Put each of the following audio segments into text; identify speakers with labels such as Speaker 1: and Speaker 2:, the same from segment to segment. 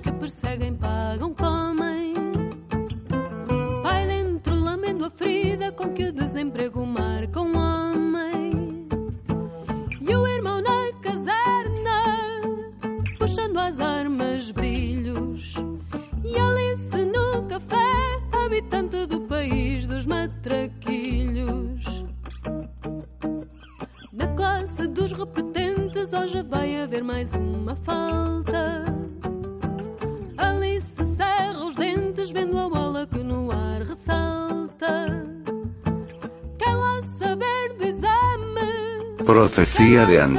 Speaker 1: Que perseguem,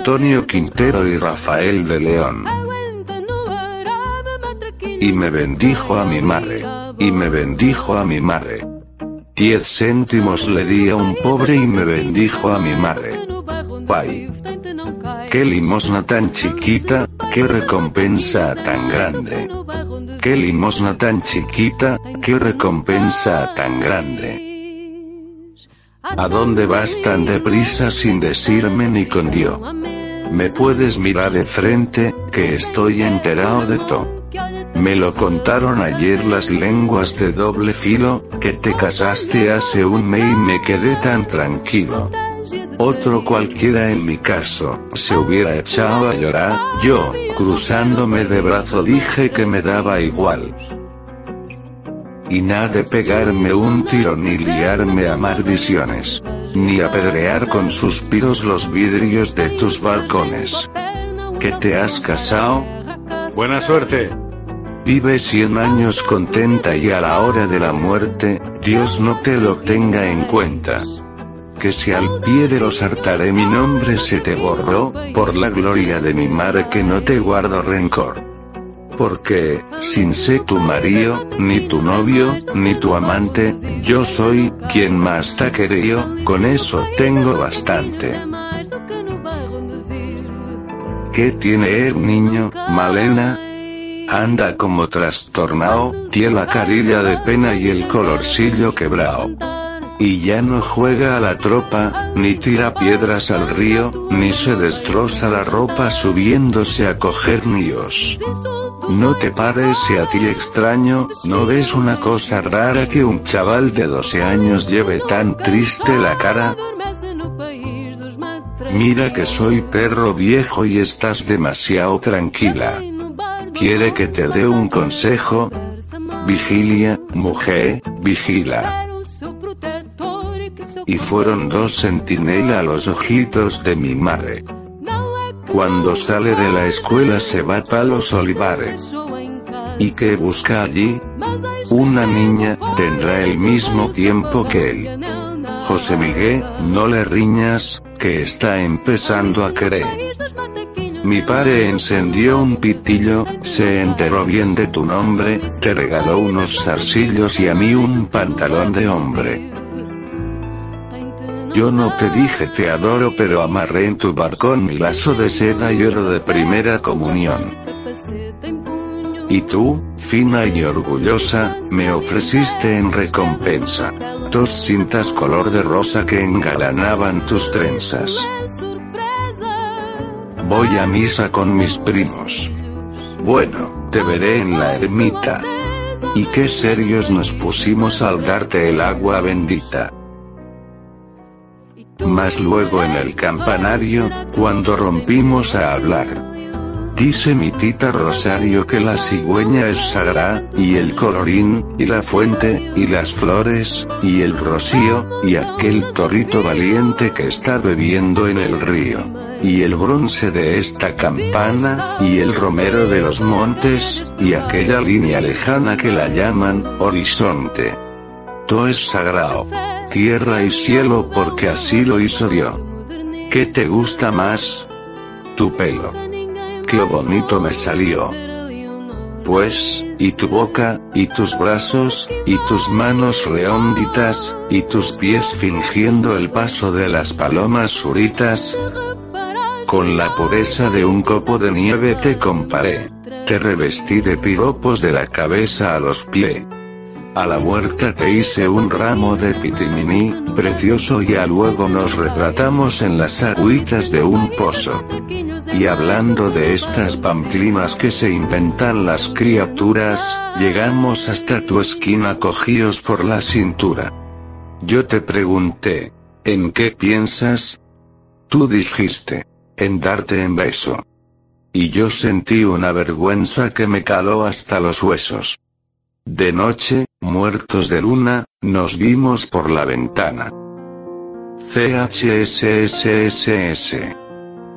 Speaker 2: Antonio Quintero y Rafael de León. Y me bendijo a mi madre. Y me bendijo a mi madre. Diez céntimos le di a un pobre y me bendijo a mi madre. Guay. Qué limosna tan chiquita, qué recompensa tan grande. Qué limosna tan chiquita, qué recompensa tan grande. ¿A dónde vas tan deprisa sin decirme ni con Dios? Me puedes mirar de frente, que estoy enterado de todo. Me lo contaron ayer las lenguas de doble filo, que te casaste hace un mes y me quedé tan tranquilo. Otro cualquiera en mi caso, se hubiera echado a llorar, yo, cruzándome de brazo dije que me daba igual. Y nada de pegarme un tiro ni liarme a maldiciones. Ni apedrear con suspiros los vidrios de tus balcones. ¿Que te has casado?
Speaker 3: Buena suerte.
Speaker 2: Vive 100 años contenta y a la hora de la muerte, Dios no te lo tenga en cuenta. Que si al pie de los altares mi nombre se te borró, por la gloria de mi madre que no te guardo rencor. Porque, sin ser tu marido, ni tu novio, ni tu amante, yo soy, quien más te ha querido, con eso tengo bastante. ¿Qué tiene el niño, Malena? Anda como trastornado, tiene la carilla de pena y el colorcillo quebrao. Y ya no juega a la tropa, ni tira piedras al río, ni se destroza la ropa subiéndose a coger niños. ¿No te parece a ti extraño, no ves una cosa rara que un chaval de 12 años lleve tan triste la cara? Mira que soy perro viejo y estás demasiado tranquila. ¿Quiere que te dé un consejo? Vigilia, mujer, vigila. Y fueron dos centinelas los ojitos de mi madre. Cuando sale de la escuela se va pa' los olivares. ¿Y qué busca allí? Una niña, tendrá el mismo tiempo que él. José Miguel, no le riñas, que está empezando a querer. Mi padre encendió un pitillo, se enteró bien de tu nombre, te regaló unos zarcillos y a mí un pantalón de hombre. Yo no te dije te adoro pero amarré en tu barcón mi lazo de seda y oro de primera comunión. Y tú, fina y orgullosa, me ofreciste en recompensa. Dos cintas color de rosa que engalanaban tus trenzas. Voy a misa con mis primos. Bueno, te veré en la ermita. Y qué serios nos pusimos al darte el agua bendita. Mas luego en el campanario, cuando rompimos a hablar. Dice mi tita Rosario que la cigüeña es sagrada, y el colorín, y la fuente, y las flores, y el rocío, y aquel torrito valiente que está bebiendo en el río. Y el bronce de esta campana, y el romero de los montes, y aquella línea lejana que la llaman, horizonte. Todo es sagrado. Tierra y cielo porque así lo hizo Dios. ¿Qué te gusta más? Tu pelo. Qué bonito me salió. Pues, y tu boca, y tus brazos, y tus manos redonditas, y tus pies fingiendo el paso de las palomas suritas. Con la pureza de un copo de nieve te comparé. Te revestí de piropos de la cabeza a los pies. A la huerta te hice un ramo de pitiminí, precioso y a luego nos retratamos en las agüitas de un pozo. Y hablando de estas pamplinas que se inventan las criaturas, llegamos hasta tu esquina cogidos por la cintura. Yo te pregunté, ¿en qué piensas? Tú dijiste, en darte en beso. Y yo sentí una vergüenza que me caló hasta los huesos. De noche, muertos de luna, nos vimos por la ventana. CHSSSS.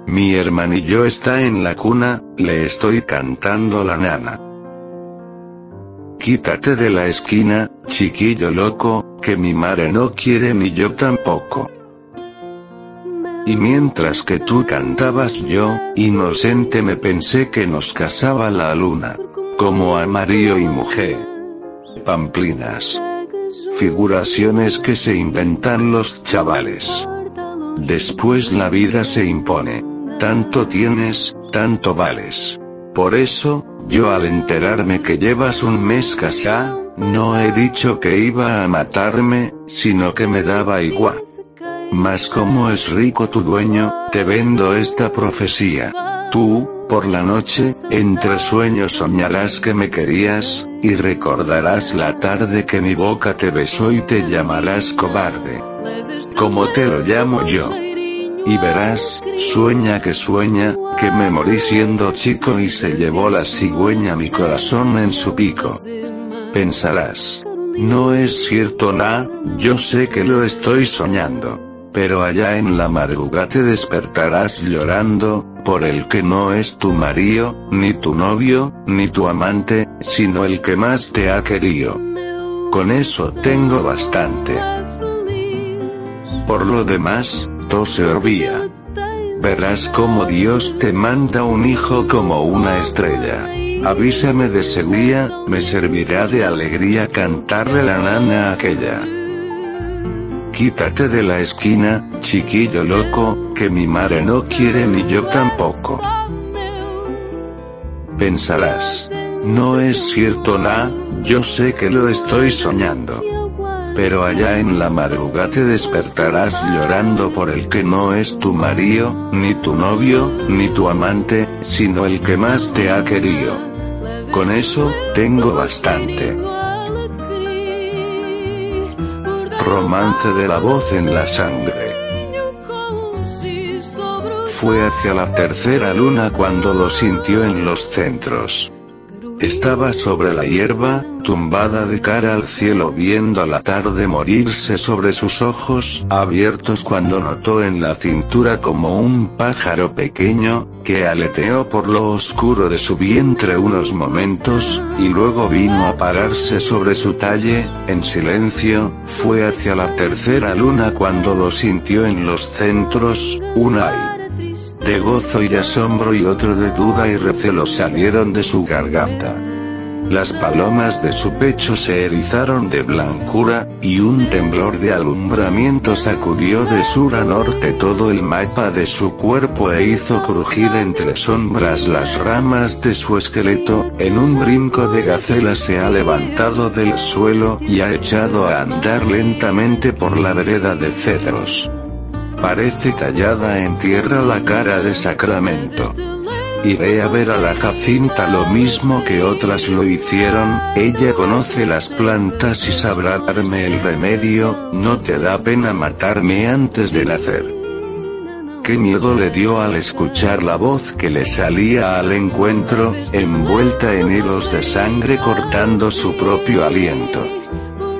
Speaker 2: Mi hermanillo está en la cuna, le estoy cantando la nana. Quítate de la esquina, chiquillo loco, que mi madre no quiere ni yo tampoco. Y mientras que tú cantabas yo, inocente me pensé que nos casaba la luna. Como a marido y mujer pamplinas. Figuraciones que se inventan los chavales. Después la vida se impone. Tanto tienes, tanto vales. Por eso, yo al enterarme que llevas un mes casado, no he dicho que iba a matarme, sino que me daba igual. Mas como es rico tu dueño, te vendo esta profecía. Tú, por la noche, entre sueños soñarás que me querías, y recordarás la tarde que mi boca te besó y te llamarás cobarde. Como te lo llamo yo. Y verás, sueña que sueña, que me morí siendo chico y se llevó la cigüeña mi corazón en su pico. Pensarás. No es cierto nada, yo sé que lo estoy soñando. Pero allá en la madrugada te despertarás llorando, por el que no es tu marido, ni tu novio, ni tu amante, sino el que más te ha querido. Con eso tengo bastante. Por lo demás, todo se. Verás como Dios te manda un hijo como una estrella. Avísame de seguía, me servirá de alegría cantarle la nana aquella. Quítate de la esquina, chiquillo loco, que mi madre no quiere ni yo tampoco. Pensarás. No es cierto nada, yo sé que lo estoy soñando. Pero allá en la madrugada te despertarás llorando por el que no es tu marido, ni tu novio, ni tu amante, sino el que más te ha querido. Con eso, tengo bastante. Romance de la voz en la sangre. Fue hacia la tercera luna cuando lo sintió en los centros. Estaba sobre la hierba, tumbada de cara al cielo viendo la tarde morirse sobre sus ojos abiertos cuando notó en la cintura como un pájaro pequeño, que aleteó por lo oscuro de su vientre unos momentos, y luego vino a pararse sobre su talle, en silencio, fue hacia la tercera luna cuando lo sintió en los centros, un ay de gozo y asombro y otro de duda y recelo salieron de su garganta. Las palomas de su pecho se erizaron de blancura, y un temblor de alumbramiento sacudió de sur a norte todo el mapa de su cuerpo e hizo crujir entre sombras las ramas de su esqueleto, en un brinco de gacela se ha levantado del suelo y ha echado a andar lentamente por la vereda de cedros. Parece tallada en tierra la cara de Sacramento. Iré a ver a la Jacinta lo mismo que otras lo hicieron, ella conoce las plantas y sabrá darme el remedio, no te da pena matarme antes de nacer. Qué miedo le dio al escuchar la voz que le salía al encuentro, envuelta en hilos de sangre cortando su propio aliento.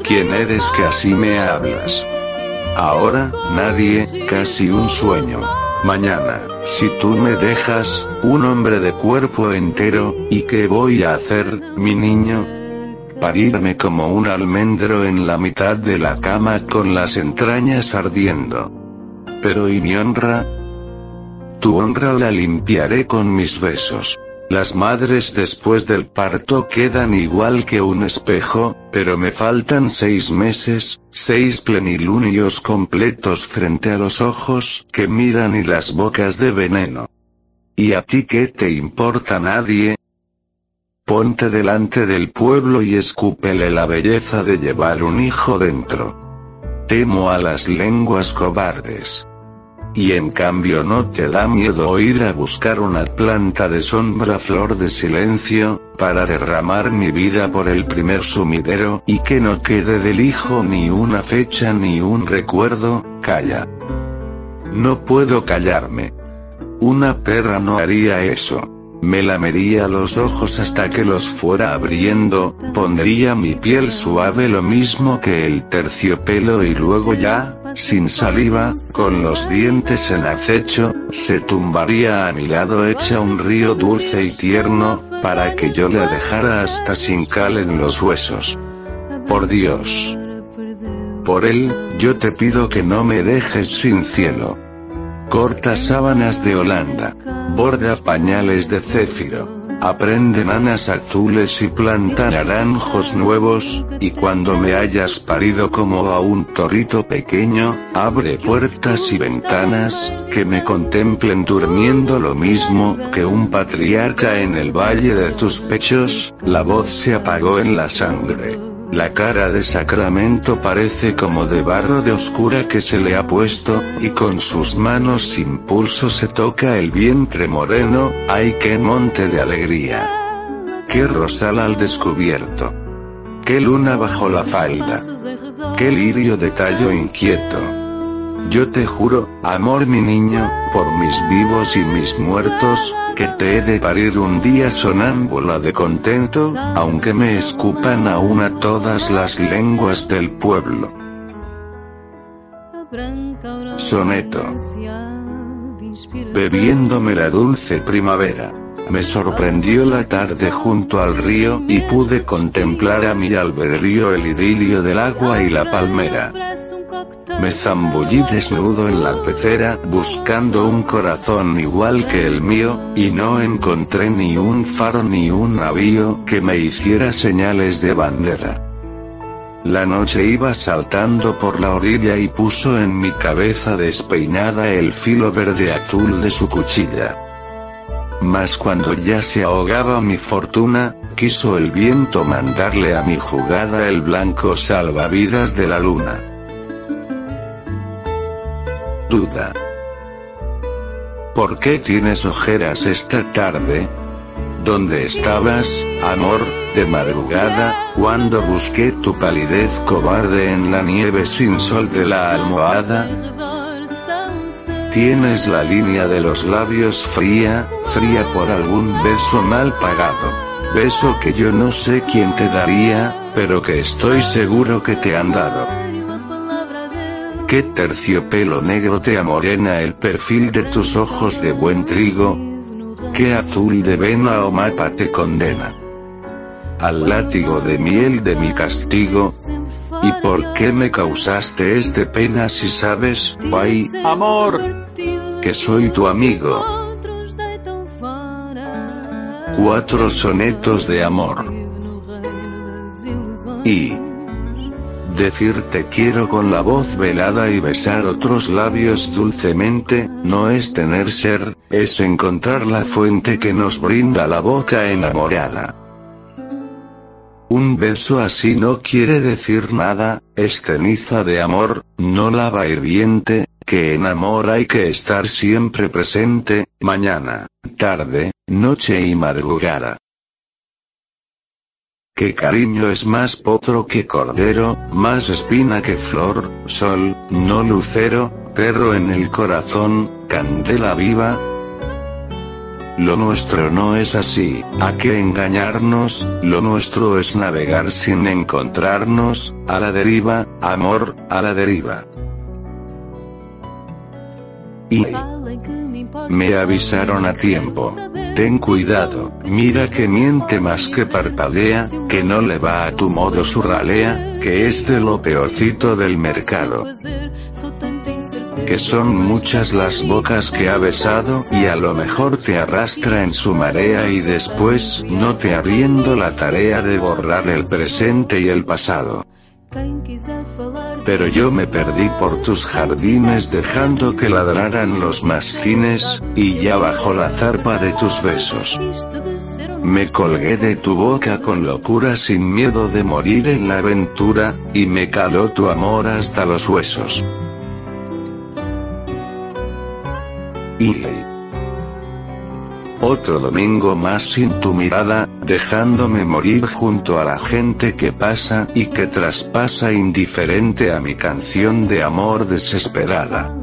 Speaker 2: ¿Quién eres que así me hablas? Ahora, nadie, casi un sueño. Mañana, si tú me dejas, un hombre de cuerpo entero, ¿y qué voy a hacer, mi niño? Parirme como un almendro en la mitad de la cama con las entrañas ardiendo. Pero ¿y mi honra? Tu honra la limpiaré con mis besos. Las madres después del parto quedan igual que un espejo, pero me faltan seis meses, seis plenilunios completos frente a los ojos que miran y las bocas de veneno. ¿Y a ti qué te importa nadie? ponte delante del pueblo y escúpele la belleza de llevar un hijo dentro. Temo a las lenguas cobardes. Y en cambio no te da miedo ir a buscar una planta de sombra flor de silencio, para derramar mi vida por el primer sumidero y que no quede del hijo ni una fecha ni un recuerdo, calla. No puedo callarme. Una perra no haría eso. Me lamería los ojos hasta que los fuera abriendo, pondría mi piel suave lo mismo que el terciopelo y luego ya, sin saliva, con los dientes en acecho, se tumbaría a mi lado hecha un río dulce y tierno, para que yo le dejara hasta sin cal en los huesos. Por Dios. Por él, yo te pido que no me dejes sin cielo. Corta sábanas de Holanda. Borda pañales de céfiro. Aprende nanas azules y planta naranjos nuevos, y cuando me hayas parido como a un torito pequeño, abre puertas y ventanas, que me contemplen durmiendo lo mismo que un patriarca en el valle de tus pechos, la voz se apagó en la sangre. La cara de Sacramento parece como de barro de oscura que se le ha puesto, y con sus manos sin pulso se toca el vientre moreno, ay qué monte de alegría. Qué rosal al descubierto. Qué luna bajo la falda. Qué lirio de tallo inquieto. Yo te juro, amor mi niño, por mis vivos y mis muertos, que te he de parir un día sonámbula de contento, aunque me escupan a todas las lenguas del pueblo. Soneto. Bebiéndome la dulce primavera. Me sorprendió la tarde junto al río y pude contemplar a mi albedrío el idilio del agua y la palmera. Me zambullí desnudo en la pecera buscando un corazón igual que el mío, y no encontré ni un faro ni un navío que me hiciera señales de bandera. La noche iba saltando por la orilla y puso en mi cabeza despeinada el filo verde azul de su cuchilla. Mas cuando ya se ahogaba mi fortuna, quiso el viento mandarle a mi jugada el blanco salvavidas de la luna duda. ¿Por qué tienes ojeras esta tarde? ¿Dónde estabas, amor, de madrugada, cuando busqué tu palidez cobarde en la nieve sin sol de la almohada? Tienes la línea de los labios fría, fría por algún beso mal pagado. Beso que yo no sé quién te daría, pero que estoy seguro que te han dado. ¿Qué terciopelo negro te amorena el perfil de tus ojos de buen trigo? ¿Qué azul de vena o mapa te condena? Al látigo de miel de mi castigo. ¿Y por qué me causaste este pena si sabes, ay, amor, que soy tu amigo? Cuatro sonetos de amor. Y Decirte quiero con la voz velada y besar otros labios dulcemente, no es tener ser, es encontrar la fuente que nos brinda la boca enamorada. Un beso así no quiere decir nada, es ceniza de amor, no lava hirviente, que en amor hay que estar siempre presente, mañana, tarde, noche y madrugada. Que cariño es más potro que cordero, más espina que flor, sol, no lucero, perro en el corazón, candela viva. Lo nuestro no es así, ¿a qué engañarnos? Lo nuestro es navegar sin encontrarnos, a la deriva, amor, a la deriva. Y me avisaron a tiempo. Ten cuidado, mira que miente más que parpadea, que no le va a tu modo su ralea, que es de lo peorcito del mercado. Que son muchas las bocas que ha besado y a lo mejor te arrastra en su marea y después no te arriendo la tarea de borrar el presente y el pasado. Pero yo me perdí por tus jardines dejando que ladraran los mastines, y ya bajo la zarpa de tus besos. Me colgué de tu boca con locura sin miedo de morir en la aventura, y me caló tu amor hasta los huesos. Otro domingo más sin tu mirada, dejándome morir junto a la gente que pasa y que traspasa indiferente a mi canción de amor desesperada.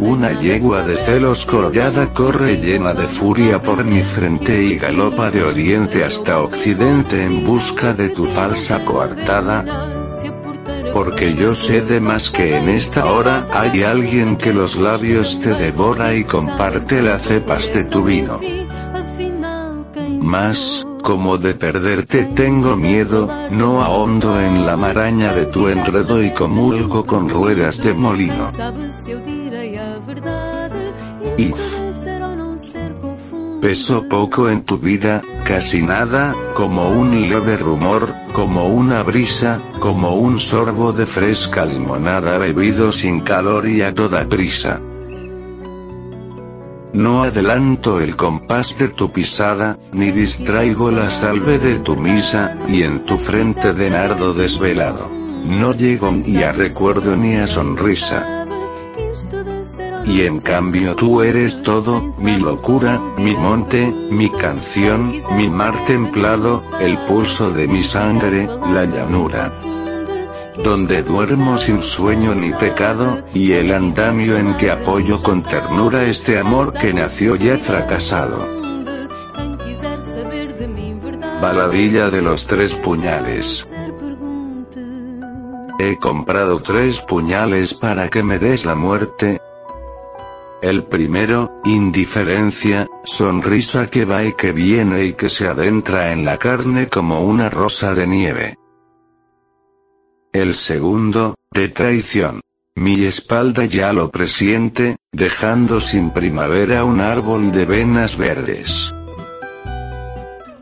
Speaker 2: Una yegua de celos colgada corre llena de furia por mi frente y galopa de oriente hasta occidente en busca de tu falsa coartada, porque yo sé de más que en esta hora hay alguien que los labios te devora y comparte las cepas de tu vino. Más, como de perderte tengo miedo, no ahondo en la maraña de tu enredo y comulgo con ruedas de molino. If. Peso poco en tu vida, casi nada, como un leve rumor, como una brisa, como un sorbo de fresca limonada bebido sin calor y a toda prisa. No adelanto el compás de tu pisada, ni distraigo la salve de tu misa, y en tu frente de nardo desvelado. No llego ni a recuerdo ni a sonrisa. Y en cambio tú eres todo, mi locura, mi monte, mi canción, mi mar templado, el pulso de mi sangre, la llanura. Donde duermo sin sueño ni pecado, y el andamio en que apoyo con ternura este amor que nació ya fracasado. Baladilla de los tres puñales. He comprado tres puñales para que me des la muerte, el primero, indiferencia, sonrisa que va y que viene y que se adentra en la carne como una rosa de nieve. El segundo, de traición. Mi espalda ya lo presiente, dejando sin primavera un árbol de venas verdes.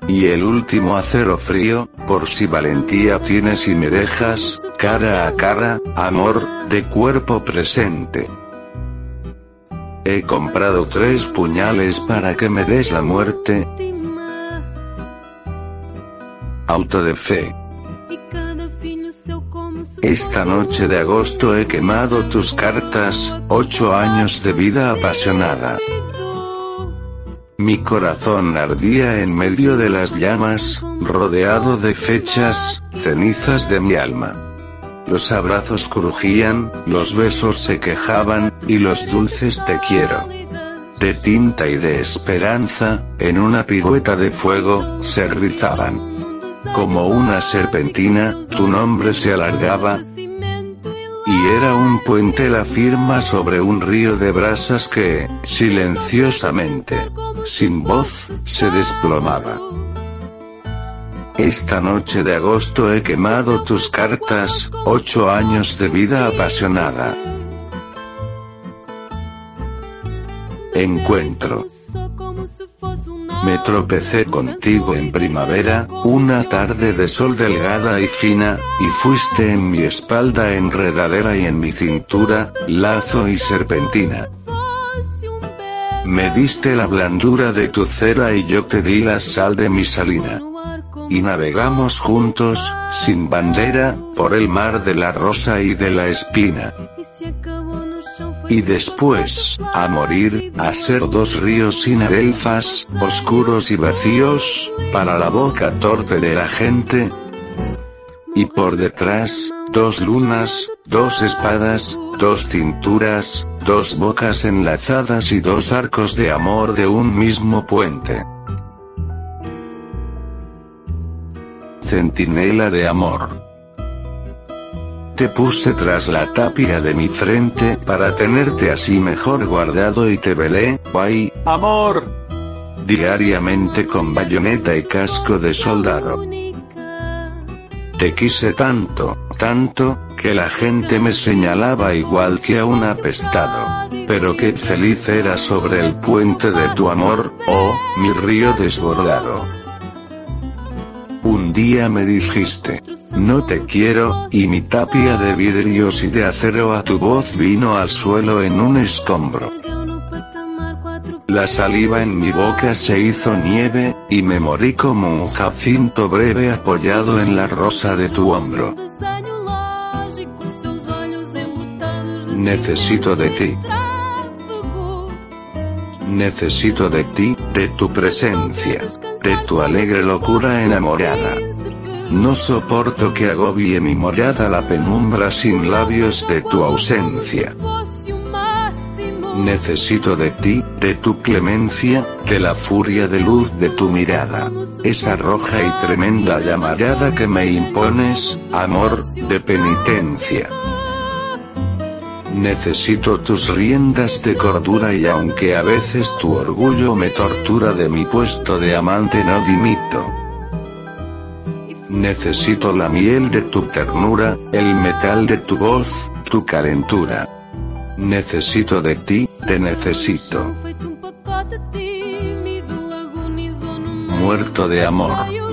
Speaker 2: Y el último acero frío, por si valentía tienes y me dejas, cara a cara, amor, de cuerpo presente. He comprado tres puñales para que me des la muerte. Auto de fe. Esta noche de agosto he quemado tus cartas, ocho años de vida apasionada. Mi corazón ardía en medio de las llamas, rodeado de fechas, cenizas de mi alma. Los abrazos crujían, los besos se quejaban, y los dulces te quiero. De tinta y de esperanza, en una pirueta de fuego, se rizaban. Como una serpentina, tu nombre se alargaba, y era un puente la firma sobre un río de brasas que, silenciosamente, sin voz, se desplomaba. Esta noche de agosto he quemado tus cartas, ocho años de vida apasionada. Encuentro. Me tropecé contigo en primavera, una tarde de sol delgada y fina, y fuiste en mi espalda enredadera y en mi cintura, lazo y serpentina. Me diste la blandura de tu cera y yo te di la sal de mi salina y navegamos juntos, sin bandera, por el mar de la rosa y de la espina. Y después, a morir, a ser dos ríos sin adelfas, oscuros y vacíos, para la boca torpe de la gente. Y por detrás, dos lunas, dos espadas, dos cinturas, dos bocas enlazadas y dos arcos de amor de un mismo puente. Centinela de amor. Te puse tras la tapia de mi frente para tenerte así mejor guardado y te velé, guay, amor. Diariamente con bayoneta y casco de soldado. Te quise tanto, tanto, que la gente me señalaba igual que a un apestado. Pero qué feliz era sobre el puente de tu amor, oh, mi río desbordado. Día me dijiste, no te quiero, y mi tapia de vidrios y de acero a tu voz vino al suelo en un escombro. La saliva en mi boca se hizo nieve, y me morí como un jacinto breve apoyado en la rosa de tu hombro. Necesito de ti. Necesito de ti, de tu presencia, de tu alegre locura enamorada. No soporto que agobie mi morada la penumbra sin labios de tu ausencia. Necesito de ti, de tu clemencia, de la furia de luz de tu mirada. Esa roja y tremenda llamarada que me impones, amor, de penitencia. Necesito tus riendas de cordura y aunque a veces tu orgullo me tortura de mi puesto de amante no dimito. Necesito la miel de tu ternura, el metal de tu voz, tu calentura. Necesito de ti, te necesito. Muerto de amor.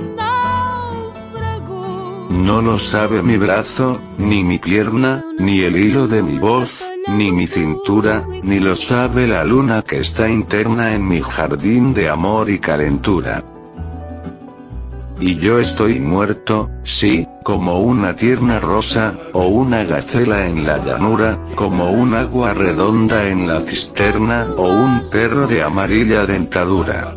Speaker 2: No lo sabe mi brazo, ni mi pierna, ni el hilo de mi voz, ni mi cintura, ni lo sabe la luna que está interna en mi jardín de amor y calentura. Y yo estoy muerto, sí, como una tierna rosa, o una gacela en la llanura, como un agua redonda en la cisterna, o un perro de amarilla dentadura.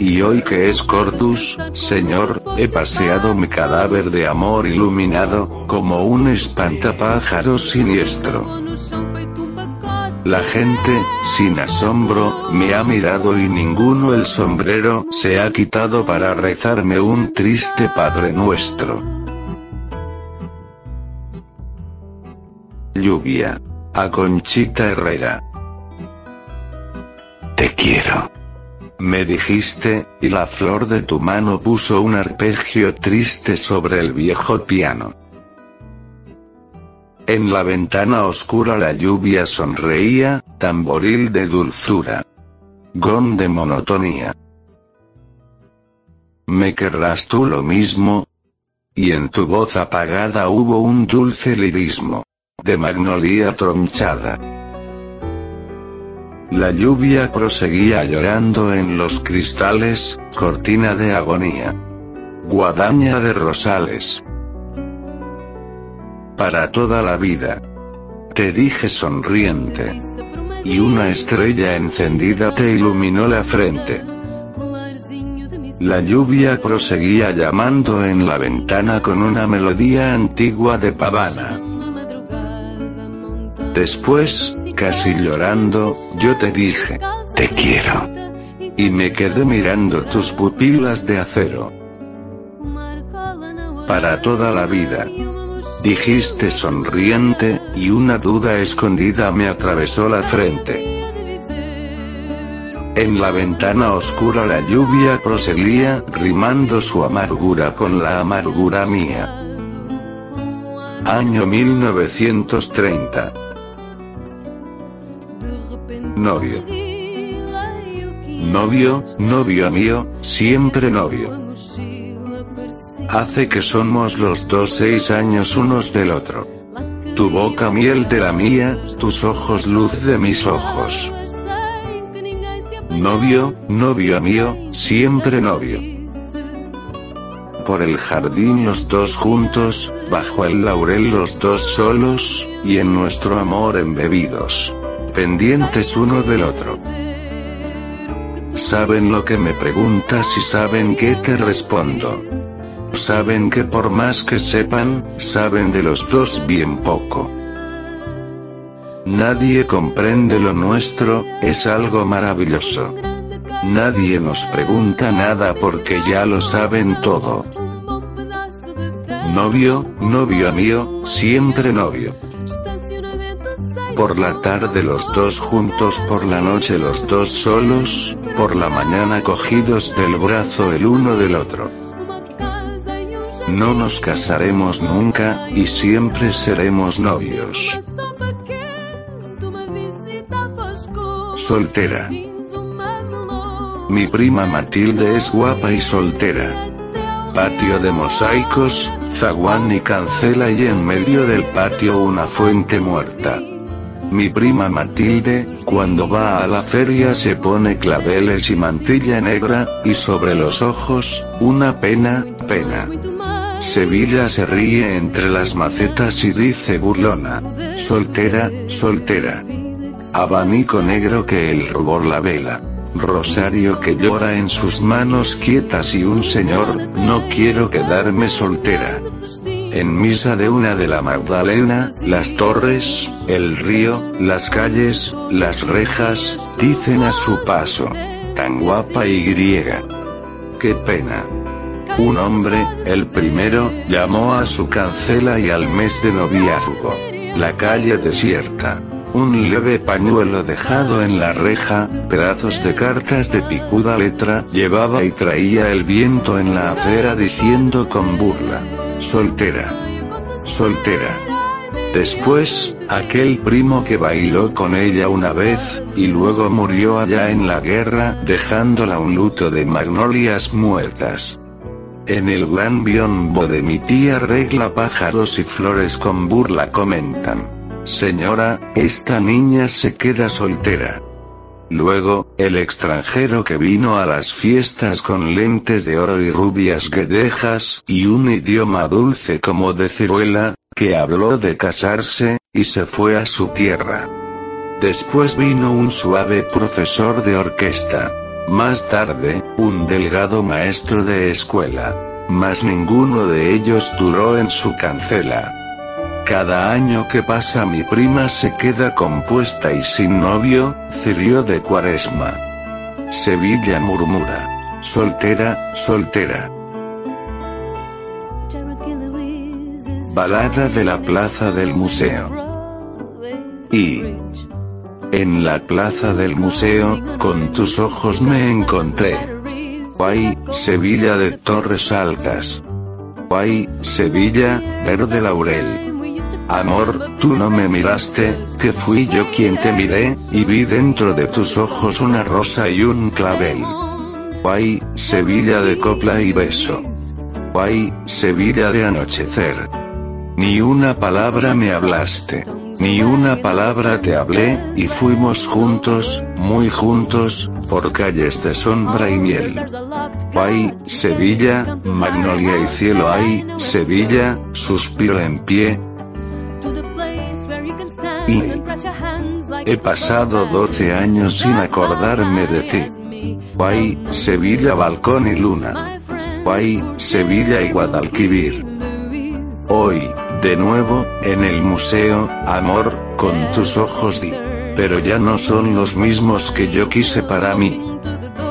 Speaker 2: Y hoy que es Cortus, Señor, he paseado mi cadáver de amor iluminado, como un espantapájaro siniestro. La gente, sin asombro, me ha mirado y ninguno el sombrero se ha quitado para rezarme un triste Padre Nuestro. Lluvia. A Conchita Herrera. Te quiero. Me dijiste, y la flor de tu mano puso un arpegio triste sobre el viejo piano. En la ventana oscura la lluvia sonreía, tamboril de dulzura. Gon de monotonía. ¿Me querrás tú lo mismo? Y en tu voz apagada hubo un dulce lirismo. De magnolia tronchada. La lluvia proseguía llorando en los cristales, cortina de agonía. Guadaña de rosales para toda la vida. Te dije sonriente. Y una estrella encendida te iluminó la frente. La lluvia proseguía llamando en la ventana con una melodía antigua de pavana. Después, casi llorando, yo te dije, te quiero. Y me quedé mirando tus pupilas de acero. Para toda la vida. Dijiste sonriente, y una duda escondida me atravesó la frente. En la ventana oscura la lluvia proseguía, rimando su amargura con la amargura mía. Año 1930. Novio. Novio, novio mío, siempre novio hace que somos los dos seis años unos del otro. Tu boca miel de la mía, tus ojos luz de mis ojos. Novio, novio mío, siempre novio. Por el jardín los dos juntos, bajo el laurel los dos solos, y en nuestro amor embebidos. Pendientes uno del otro. Saben lo que me preguntas y saben qué te respondo. Saben que por más que sepan, saben de los dos bien poco. Nadie comprende lo nuestro, es algo maravilloso. Nadie nos pregunta nada porque ya lo saben todo. Novio, novio mío, siempre novio. Por la tarde los dos juntos, por la noche los dos solos, por la mañana cogidos del brazo el uno del otro. No nos casaremos nunca, y siempre seremos novios. Soltera. Mi prima Matilde es guapa y soltera. patio de mosaicos, zaguán y cancela y en medio del patio una fuente muerta. Mi prima Matilde, cuando va a la feria se pone claveles y mantilla negra, y sobre los ojos, una pena, pena. Sevilla se ríe entre las macetas y dice burlona, soltera, soltera. Abanico negro que el rubor la vela. Rosario que llora en sus manos quietas y un señor, no quiero quedarme soltera. En misa de una de la Magdalena, las torres, el río, las calles, las rejas, dicen a su paso. Tan guapa y griega. Qué pena. Un hombre, el primero, llamó a su cancela y al mes de noviazgo. La calle desierta. Un leve pañuelo dejado en la reja, pedazos de cartas de picuda letra, llevaba y traía el viento en la acera diciendo con burla. Soltera. Soltera. Después, aquel primo que bailó con ella una vez, y luego murió allá en la guerra, dejándola un luto de magnolias muertas. En el gran biombo de mi tía regla pájaros y flores con burla comentan. Señora, esta niña se queda soltera. Luego, el extranjero que vino a las fiestas con lentes de oro y rubias guedejas, y un idioma dulce como de ciruela, que habló de casarse, y se fue a su tierra. Después vino un suave profesor de orquesta. Más tarde, un delgado maestro de escuela. Mas ninguno de ellos duró en su cancela. Cada año que pasa mi prima se queda compuesta y sin novio, cirio de cuaresma. Sevilla murmura. Soltera, soltera. Balada de la plaza del museo. Y. En la plaza del museo, con tus ojos me encontré. Guay, Sevilla de Torres Altas. Guay, Sevilla, verde laurel. Amor, tú no me miraste, que fui yo quien te miré, y vi dentro de tus ojos una rosa y un clavel. Guay, Sevilla de copla y beso. Guay, Sevilla de anochecer. Ni una palabra me hablaste. Ni una palabra te hablé, y fuimos juntos, muy juntos, por calles de sombra y miel. Guay, Sevilla, magnolia y cielo hay, Sevilla, suspiro en pie, he pasado 12 años sin acordarme de ti. Guay, Sevilla, balcón y luna. Guay, Sevilla y Guadalquivir. Hoy, de nuevo, en el museo, amor, con tus ojos di. Pero ya no son los mismos que yo quise para mí.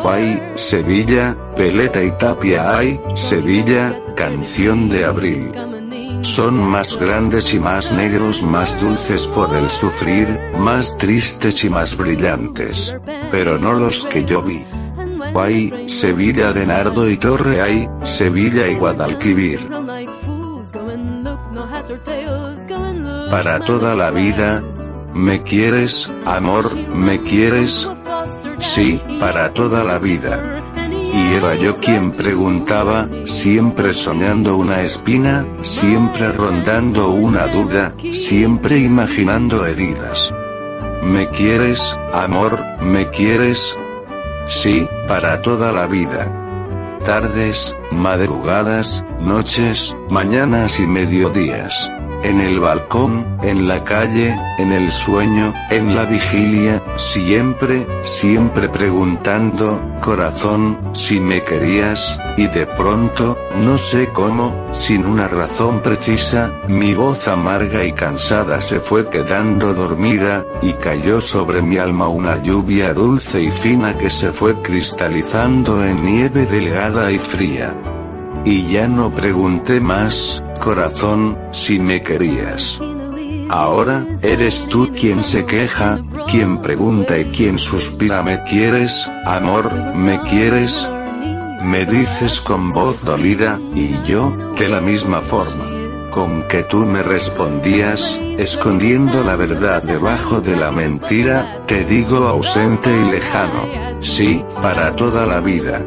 Speaker 2: Guay, Sevilla, Peleta y Tapia hay, Sevilla, canción de abril. Son más grandes y más negros, más dulces por el sufrir, más tristes y más brillantes. Pero no los que yo vi. Guay, Sevilla de Nardo y Torre hay, Sevilla y Guadalquivir. Para toda la vida, ¿me quieres, amor, me quieres? Sí, para toda la vida. Y era yo quien preguntaba, siempre soñando una espina, siempre rondando una duda, siempre imaginando heridas. ¿Me quieres, amor, me quieres? Sí, para toda la vida. Tardes, madrugadas, noches, mañanas y mediodías en el balcón, en la calle, en el sueño, en la vigilia, siempre, siempre preguntando, corazón, si me querías, y de pronto, no sé cómo, sin una razón precisa, mi voz amarga y cansada se fue quedando dormida, y cayó sobre mi alma una lluvia dulce y fina que se fue cristalizando en nieve delgada y fría. Y ya no pregunté más, corazón, si me querías. Ahora, eres tú quien se queja, quien pregunta y quien suspira ¿me quieres, amor, me quieres? Me dices con voz dolida, y yo, de la misma forma. Con que tú me respondías, escondiendo la verdad debajo de la mentira, te digo ausente y lejano. Sí, para toda la vida.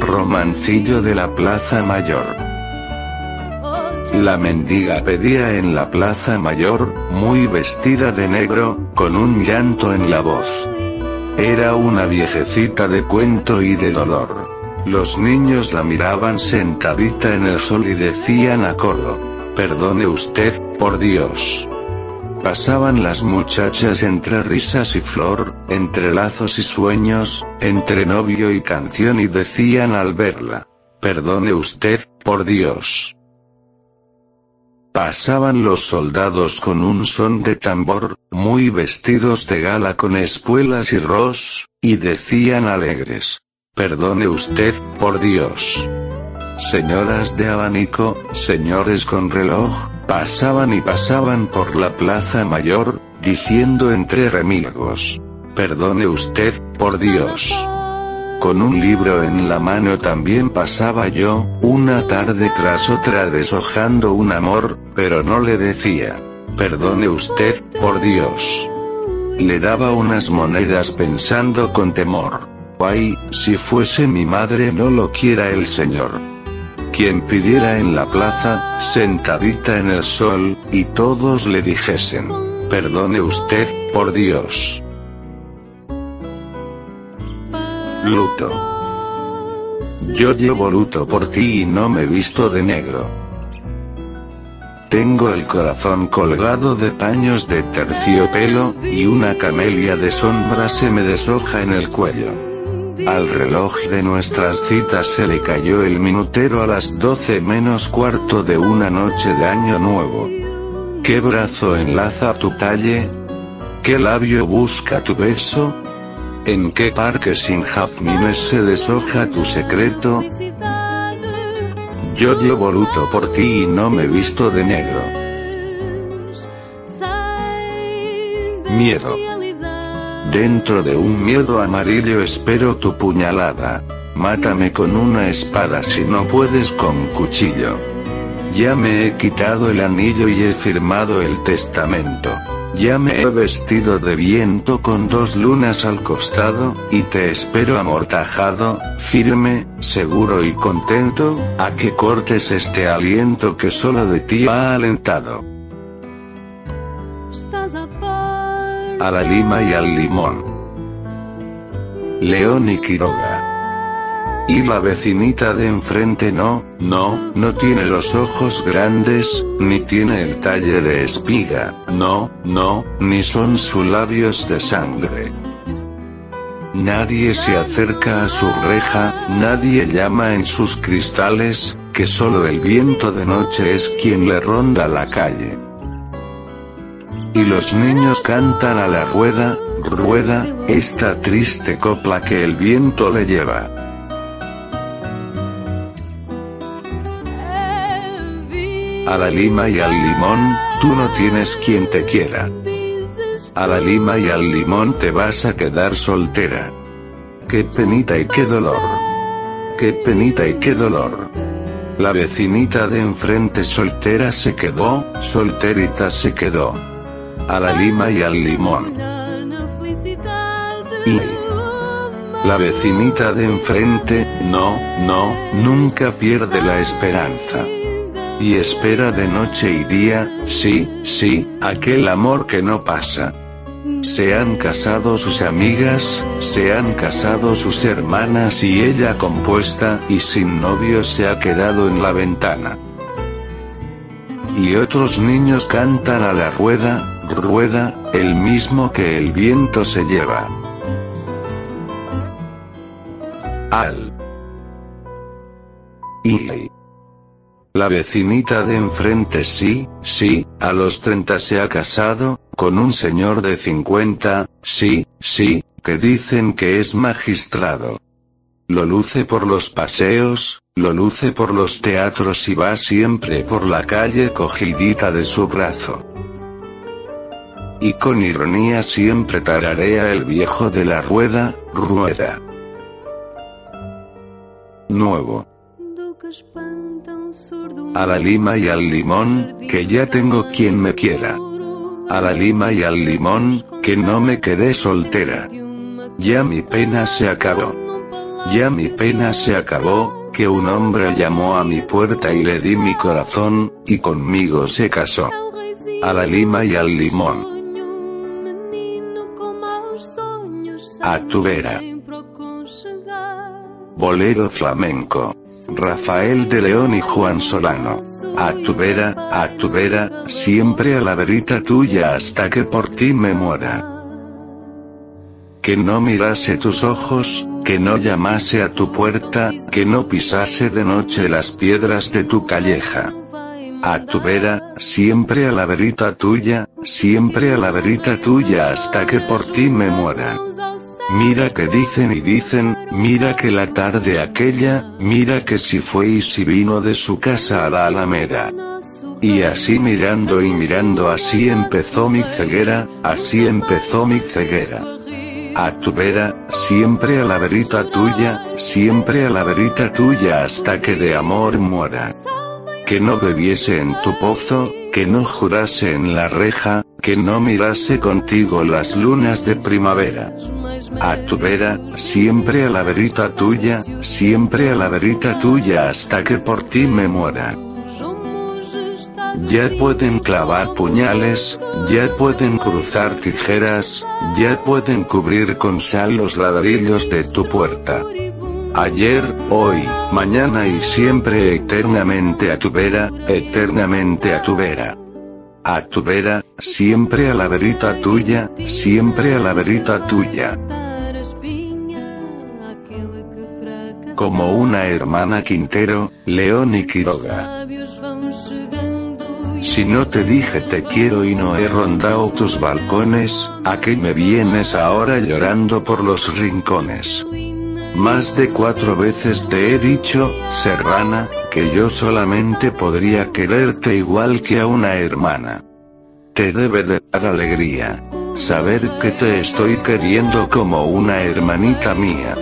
Speaker 2: Romancillo de la Plaza Mayor. La mendiga pedía en la Plaza Mayor, muy vestida de negro, con un llanto en la voz. Era una viejecita de cuento y de dolor. Los niños la miraban sentadita en el sol y decían a coro, perdone usted, por Dios. Pasaban las muchachas entre risas y flor, entre lazos y sueños, entre novio y canción y decían al verla, perdone usted, por Dios. Pasaban los soldados con un son de tambor, muy vestidos de gala con espuelas y ros, y decían alegres, perdone usted, por Dios. Señoras de abanico, señores con reloj, pasaban y pasaban por la plaza mayor, diciendo entre remilgos. Perdone usted, por Dios. Con un libro en la mano también pasaba yo, una tarde tras otra deshojando un amor, pero no le decía. Perdone usted, por Dios. Le daba unas monedas pensando con temor. Ay, si fuese mi madre no lo quiera el Señor quien pidiera en la plaza, sentadita en el sol, y todos le dijesen, perdone usted, por Dios. Luto. Yo llevo luto por ti y no me visto de negro. Tengo el corazón colgado de paños de terciopelo, y una camelia de sombra se me deshoja en el cuello. Al reloj de nuestras citas se le cayó el minutero a las doce menos cuarto de una noche de año nuevo. ¿Qué brazo enlaza tu talle? ¿Qué labio busca tu beso? ¿En qué parque sin jazmines se deshoja tu secreto? Yo llevo luto por ti y no me visto de negro. Miedo. Dentro de un miedo amarillo espero tu puñalada. Mátame con una espada si no puedes con cuchillo. Ya me he quitado el anillo y he firmado el testamento. Ya me he vestido de viento con dos lunas al costado, y te espero amortajado, firme, seguro y contento, a que cortes este aliento que solo de ti ha alentado. a la lima y al limón. León y Quiroga. Y la vecinita de enfrente no, no, no tiene los ojos grandes, ni tiene el talle de espiga, no, no, ni son sus labios de sangre. Nadie se acerca a su reja, nadie llama en sus cristales, que solo el viento de noche es quien le ronda la calle. Y los niños cantan a la rueda, rueda, esta triste copla que el viento le lleva. A la lima y al limón, tú no tienes quien te quiera. A la lima y al limón te vas a quedar soltera. Qué penita y qué dolor. Qué penita y qué dolor. La vecinita de enfrente soltera se quedó, solterita se quedó a la lima y al limón. Y la vecinita de enfrente, no, no, nunca pierde la esperanza. Y espera de noche y día, sí, sí, aquel amor que no pasa. Se han casado sus amigas, se han casado sus hermanas y ella compuesta y sin novio se ha quedado en la ventana. Y otros niños cantan a la rueda, rueda, el mismo que el viento se lleva. Al. Y. La vecinita de enfrente sí, sí, a los 30 se ha casado, con un señor de 50, sí, sí, que dicen que es magistrado. Lo luce por los paseos, lo luce por los teatros y va siempre por la calle cogidita de su brazo. Y con ironía siempre tararea el viejo de la rueda, rueda. Nuevo. A la lima y al limón, que ya tengo quien me quiera. A la lima y al limón, que no me quedé soltera. Ya mi pena se acabó. ya mi pena se acabó, que un hombre llamó a mi puerta y le di mi corazón, y conmigo se casó. A la lima y al limón. A tu vera. Bolero flamenco. Rafael de León y Juan Solano. A tu vera, a tu vera, siempre a la verita tuya hasta que por ti me muera que no mirase tus ojos, que no llamase a tu puerta, que no pisase de noche las piedras de tu calleja. A tu vera, siempre a la verita tuya, siempre a la verita tuya hasta que por ti me muera. Mira que dicen y dicen, mira que la tarde aquella, mira que si fue y si vino de su casa a la alameda. Y así mirando y mirando así empezó mi ceguera, así empezó mi ceguera a tu vera, siempre a la verita tuya, siempre a la verita tuya hasta que de amor muera. Que no bebiese en tu pozo, que no jurase en la reja, que no mirase contigo las lunas de primavera. A tu vera, siempre a la verita tuya, siempre a la verita tuya hasta que por ti me muera. Ya pueden clavar puñales, ya pueden cruzar tijeras, ya pueden cubrir con sal los ladrillos de tu puerta. Ayer, hoy, mañana y siempre eternamente a tu vera, eternamente a tu vera. A tu vera, siempre a la verita tuya, siempre a la verita tuya. Como una hermana Quintero, León y Quiroga. Si no te dije te quiero y no he rondado tus balcones, ¿a qué me vienes ahora llorando por los rincones? Más de cuatro veces te he dicho, serrana, que yo solamente podría quererte igual que a una hermana. Te debe de dar alegría. Saber que te estoy queriendo como una hermanita mía.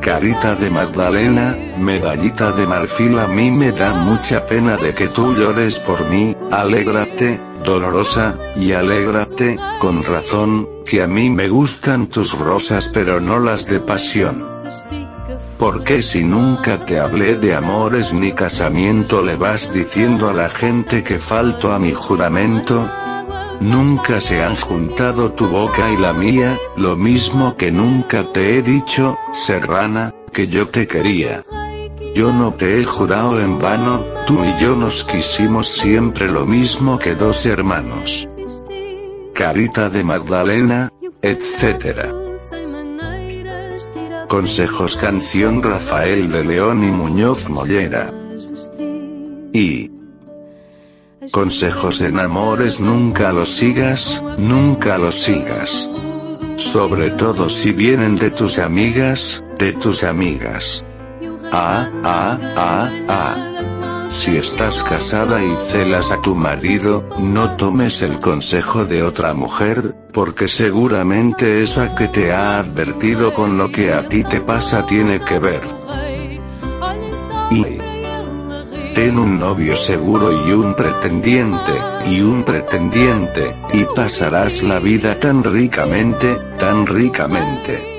Speaker 2: Carita de Magdalena, medallita de marfil a mí me da mucha pena de que tú llores por mí, alégrate, dolorosa, y alégrate, con razón, que a mí me gustan tus rosas pero no las de pasión. Porque si nunca te hablé de amores ni casamiento le vas diciendo a la gente que falto a mi juramento, Nunca se han juntado tu boca y la mía, lo mismo que nunca te he dicho, serrana, que yo te quería. Yo no te he jurado en vano, tú y yo nos quisimos siempre lo mismo que dos hermanos. Carita de Magdalena, etc. Consejos Canción Rafael de León y Muñoz Mollera. Y Consejos en amores nunca los sigas, nunca los sigas. Sobre todo si vienen de tus amigas, de tus amigas. Ah, ah, ah, ah. Si estás casada y celas a tu marido, no tomes el consejo de otra mujer, porque seguramente esa que te ha advertido con lo que a ti te pasa tiene que ver. Y Ten un novio seguro y un pretendiente, y un pretendiente, y pasarás la vida tan ricamente, tan ricamente.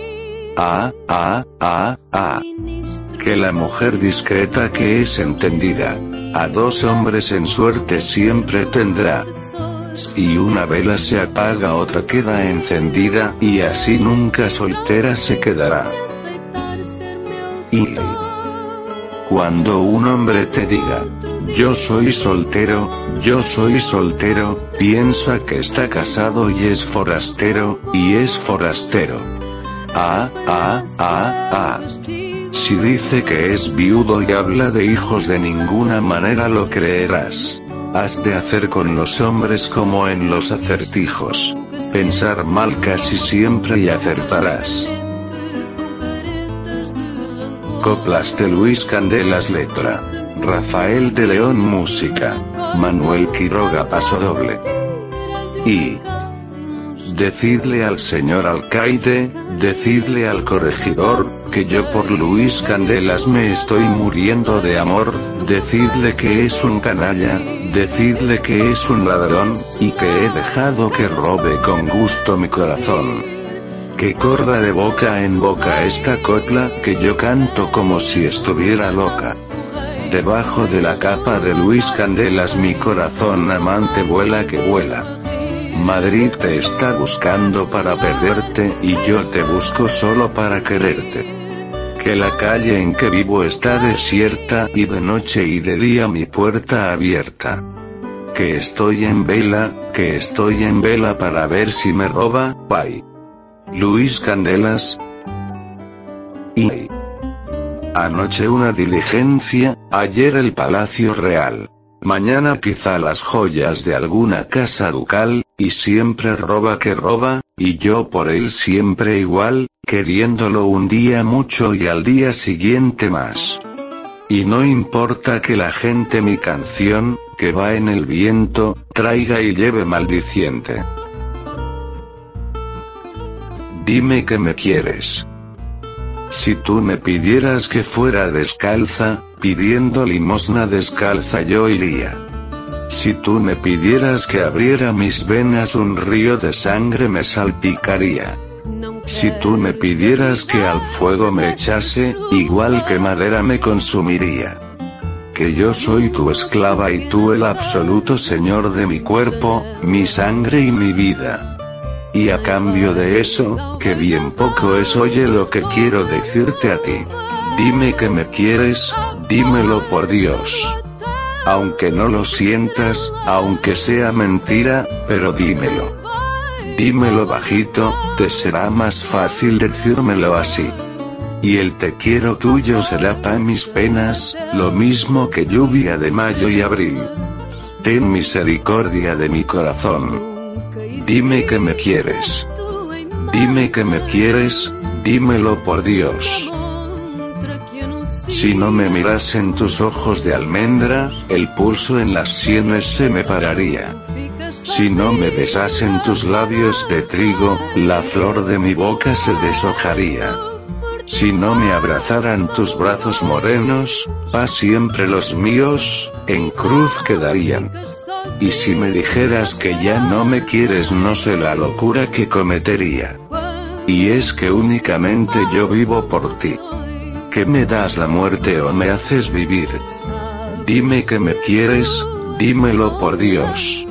Speaker 2: Ah, ah, ah, ah. Que la mujer discreta que es entendida, a dos hombres en suerte siempre tendrá. Si una vela se apaga otra queda encendida, y así nunca soltera se quedará. Y cuando un hombre te diga, yo soy soltero, yo soy soltero, piensa que está casado y es forastero, y es forastero. Ah, ah, ah, ah. Si dice que es viudo y habla de hijos de ninguna manera lo creerás. Has de hacer con los hombres como en los acertijos. Pensar mal casi siempre y acertarás. Coplas de Luis Candelas letra. Rafael de León música. Manuel Quiroga paso doble. Y Decidle al señor alcaide, decidle al corregidor, que yo por Luis Candelas me estoy muriendo de amor, decidle que es un canalla, decidle que es un ladrón, y que he dejado que robe con gusto mi corazón. que corra de boca en boca esta copla que yo canto como si estuviera loca. Debajo de la capa de Luis Candelas mi corazón amante vuela que vuela. Madrid te está buscando para perderte y yo te busco solo para quererte. Que la calle en que vivo está desierta y de noche y de día mi puerta abierta. Que estoy en vela, que estoy en vela para ver si me roba, bye. Luis Candelas. Y anoche una diligencia, ayer el Palacio Real. Mañana quizá las joyas de alguna casa ducal, y siempre roba que roba, y yo por él siempre igual, queriéndolo un día mucho y al día siguiente más. Y no importa que la gente mi canción, que va en el viento, traiga y lleve maldiciente. Dime que me quieres. Si tú me pidieras que fuera descalza, pidiendo limosna descalza yo iría. Si tú me pidieras que abriera mis venas un río de sangre me salpicaría. Si tú me pidieras que al fuego me echase, igual que madera me consumiría. Que yo soy tu esclava y tú el absoluto señor de mi cuerpo, mi sangre y mi vida. Y a cambio de eso, que bien poco es oye lo que quiero decirte a ti. Dime que me quieres, dímelo por Dios. Aunque no lo sientas, aunque sea mentira, pero dímelo. Dímelo bajito, te será más fácil decírmelo así. Y el te quiero tuyo será pa' mis penas, lo mismo que lluvia de mayo y abril. Ten misericordia de mi corazón. Dime que me quieres. Dime que me quieres, dímelo por Dios. Si no me miras en tus ojos de almendra, el pulso en las sienes se me pararía. Si no me besas en tus labios de trigo, la flor de mi boca se deshojaría. Si no me abrazaran tus brazos morenos, pa siempre los míos, en cruz quedarían. Y si me dijeras que ya no me quieres no sé la locura que cometería. Y es que únicamente yo vivo por ti. Que me das la muerte o me haces vivir. Dime que me quieres, dímelo por Dios.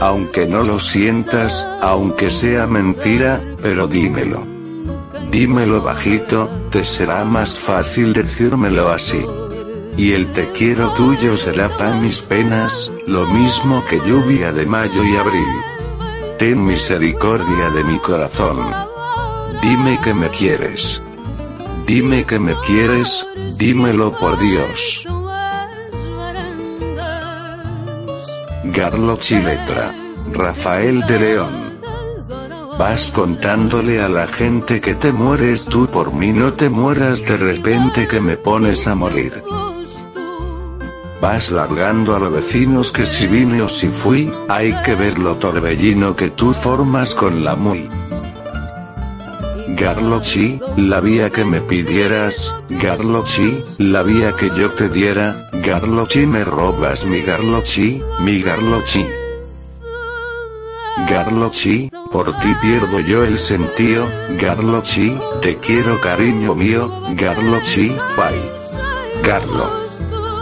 Speaker 2: Aunque no lo sientas, aunque sea mentira, pero dímelo. Dímelo bajito, te será más fácil decírmelo así. Y el te quiero tuyo será pa' mis penas, lo mismo que lluvia de mayo y abril. Ten misericordia de mi corazón. Dime que me quieres. Dime que me quieres, dímelo por Dios. Garlo Chiletra. Rafael de León. Vas contándole a la gente que te mueres tú por mí no te mueras de repente que me pones a morir. Vas largando a los vecinos que si vine o si fui, hay que ver lo torbellino que tú formas con la muy. Garlochi, la vía que me pidieras, Garlochi, la vía que yo te diera, Garlochi me robas mi Garlochi, mi Garlochi. Garlochi, por ti pierdo yo el sentido, Garlochi, te quiero cariño mío, Garlochi, bye. Garlo.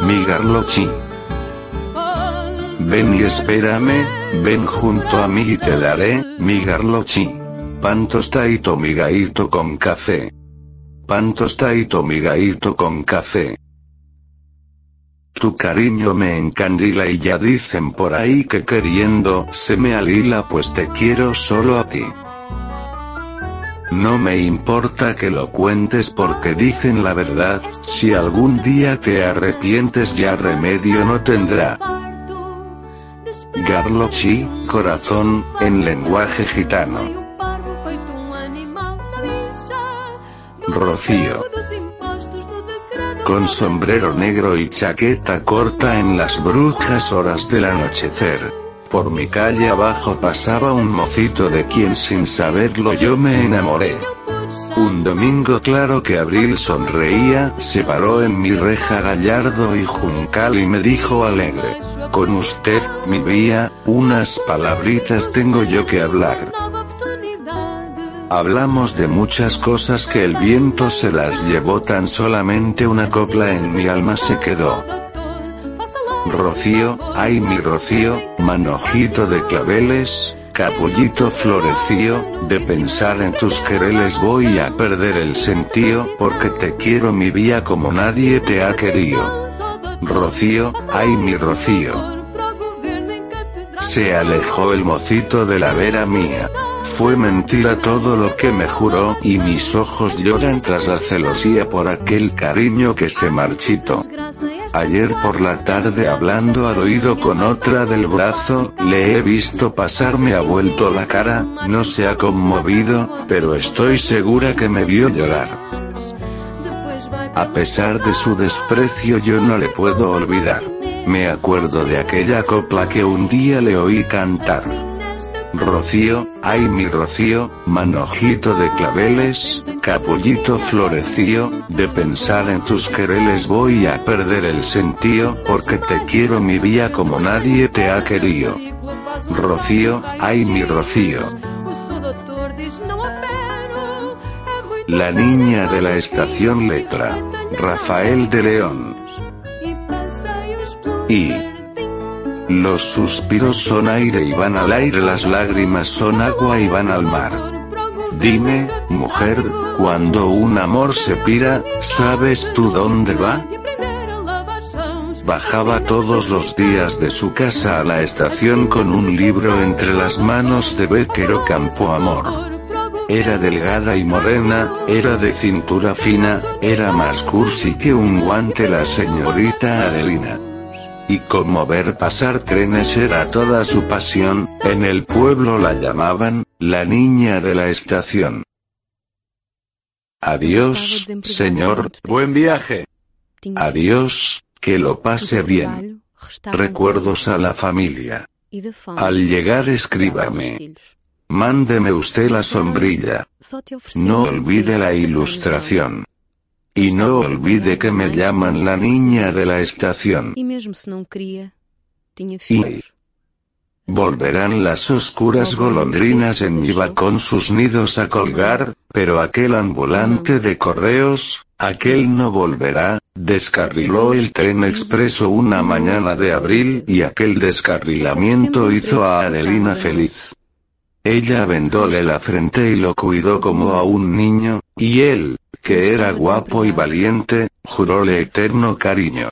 Speaker 2: Mi Garlochi. Ven y espérame, ven junto a mí y te daré, mi Garlochi. Pan tostadito mi gaito con café. Pan tostadito mi gaito con café. Tu cariño me encandila y ya dicen por ahí que queriendo se me alila pues te quiero solo a ti. No me importa que lo cuentes porque dicen la verdad, si algún día te arrepientes ya remedio no tendrá. Garlochi, corazón, en lenguaje gitano. Rocío. Con sombrero negro y chaqueta corta en las brujas horas del anochecer. Por mi calle abajo pasaba un mocito de quien sin saberlo yo me enamoré. Un domingo claro que Abril sonreía, se paró en mi reja gallardo y juncal y me dijo alegre. Con usted, mi vía, unas palabritas tengo yo que hablar. Hablamos de muchas cosas que el viento se las llevó tan solamente una copla en mi alma se quedó. Rocío, ay mi rocío, manojito de claveles, capullito florecío, de pensar en tus quereles voy a perder el sentido, porque te quiero mi vía como nadie te ha querido. Rocío, ay mi rocío. Se alejó el mocito de la vera mía. Fue mentira todo lo que me juró, y mis ojos lloran tras la celosía por aquel cariño que se marchitó. Ayer por la tarde hablando al oído con otra del brazo, le he visto pasar me ha vuelto la cara, no se ha conmovido, pero estoy segura que me vio llorar. A pesar de su desprecio yo no le puedo olvidar. Me acuerdo de aquella copla que un día le oí cantar. Rocío, ay mi rocío, manojito de claveles, capullito florecío, de pensar en tus quereles voy a perder el sentido, porque te quiero mi vía como nadie te ha querido. Rocío, ay mi rocío. La niña de la estación letra. Rafael de León. Y los suspiros son aire y van al aire, las lágrimas son agua y van al mar. Dime, mujer, cuando un amor se pira, ¿sabes tú dónde va? Bajaba todos los días de su casa a la estación con un libro entre las manos de Becker Campo Amor. Era delgada y morena, era de cintura fina, era más cursi que un guante la señorita Adelina y como ver pasar trenes era toda su pasión, en el pueblo la llamaban, la niña de la estación. Adiós, señor, buen viaje. Adiós, que lo pase bien. Recuerdos a la familia. Al llegar escríbame. Mándeme usted la sombrilla. No olvide la ilustración. Y no olvide que me llaman la niña de la estación. Y volverán las oscuras golondrinas en mi balcón sus nidos a colgar, pero aquel ambulante de correos, aquel no volverá, descarriló el tren expreso una mañana de abril y aquel descarrilamiento hizo a Adelina feliz. Ella vendóle la frente y lo cuidó como a un niño, y él, que era guapo y valiente, juróle eterno cariño.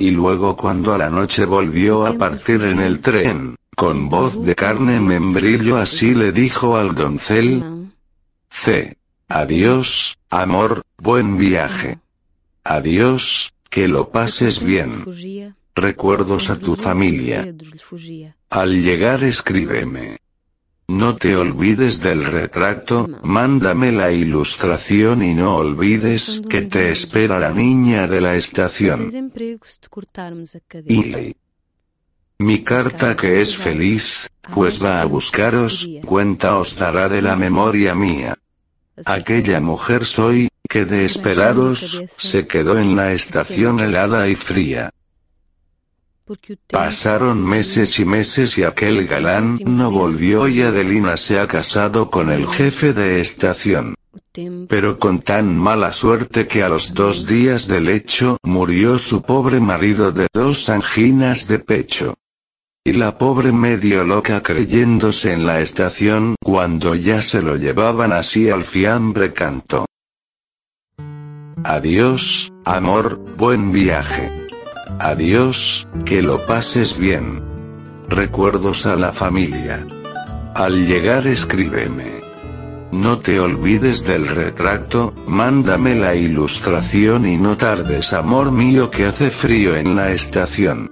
Speaker 2: Y luego cuando a la noche volvió a partir en el tren, con voz de carne membrillo así le dijo al doncel. C. Adiós, amor, buen viaje. Adiós, que lo pases bien. Recuerdos a tu familia. Al llegar escríbeme. No te olvides del retrato, mándame la ilustración y no olvides que te espera la niña de la estación. Y mi carta que es feliz, pues va a buscaros, cuenta os dará de la memoria mía. Aquella mujer soy, que de esperaros, se quedó en la estación helada y fría. Pasaron meses y meses y aquel galán no volvió y Adelina se ha casado con el jefe de estación. Pero con tan mala suerte que a los dos días del hecho murió su pobre marido de dos anginas de pecho. Y la pobre medio loca creyéndose en la estación cuando ya se lo llevaban así al fiambre cantó. Adiós, amor, buen viaje. Adiós, que lo pases bien. Recuerdos a la familia. Al llegar escríbeme. No te olvides del retrato, mándame la ilustración y no tardes amor mío que hace frío en la estación.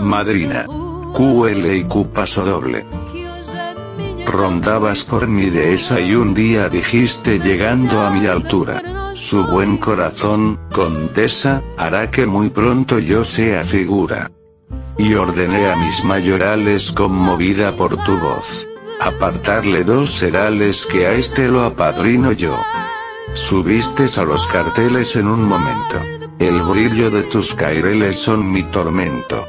Speaker 2: Madrina. QL y Q paso doble. Rondabas por mi dehesa y un día dijiste llegando a mi altura. Su buen corazón, condesa, hará que muy pronto yo sea figura. Y ordené a mis mayorales conmovida por tu voz. Apartarle dos serales que a este lo apadrino yo. Subiste a los carteles en un momento. El brillo de tus caireles son mi tormento.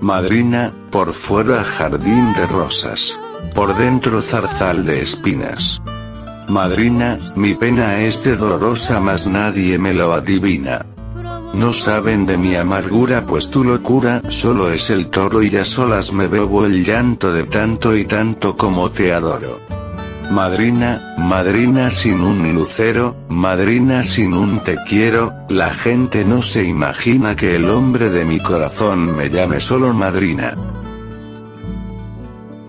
Speaker 2: Madrina, por fuera jardín de rosas. Por dentro zarzal de espinas. Madrina, mi pena es de dolorosa mas nadie me lo adivina. No saben de mi amargura pues tu locura solo es el toro y a solas me bebo el llanto de tanto y tanto como te adoro. Madrina, madrina sin un lucero, madrina sin un te quiero, la gente no se imagina que el hombre de mi corazón me llame solo madrina.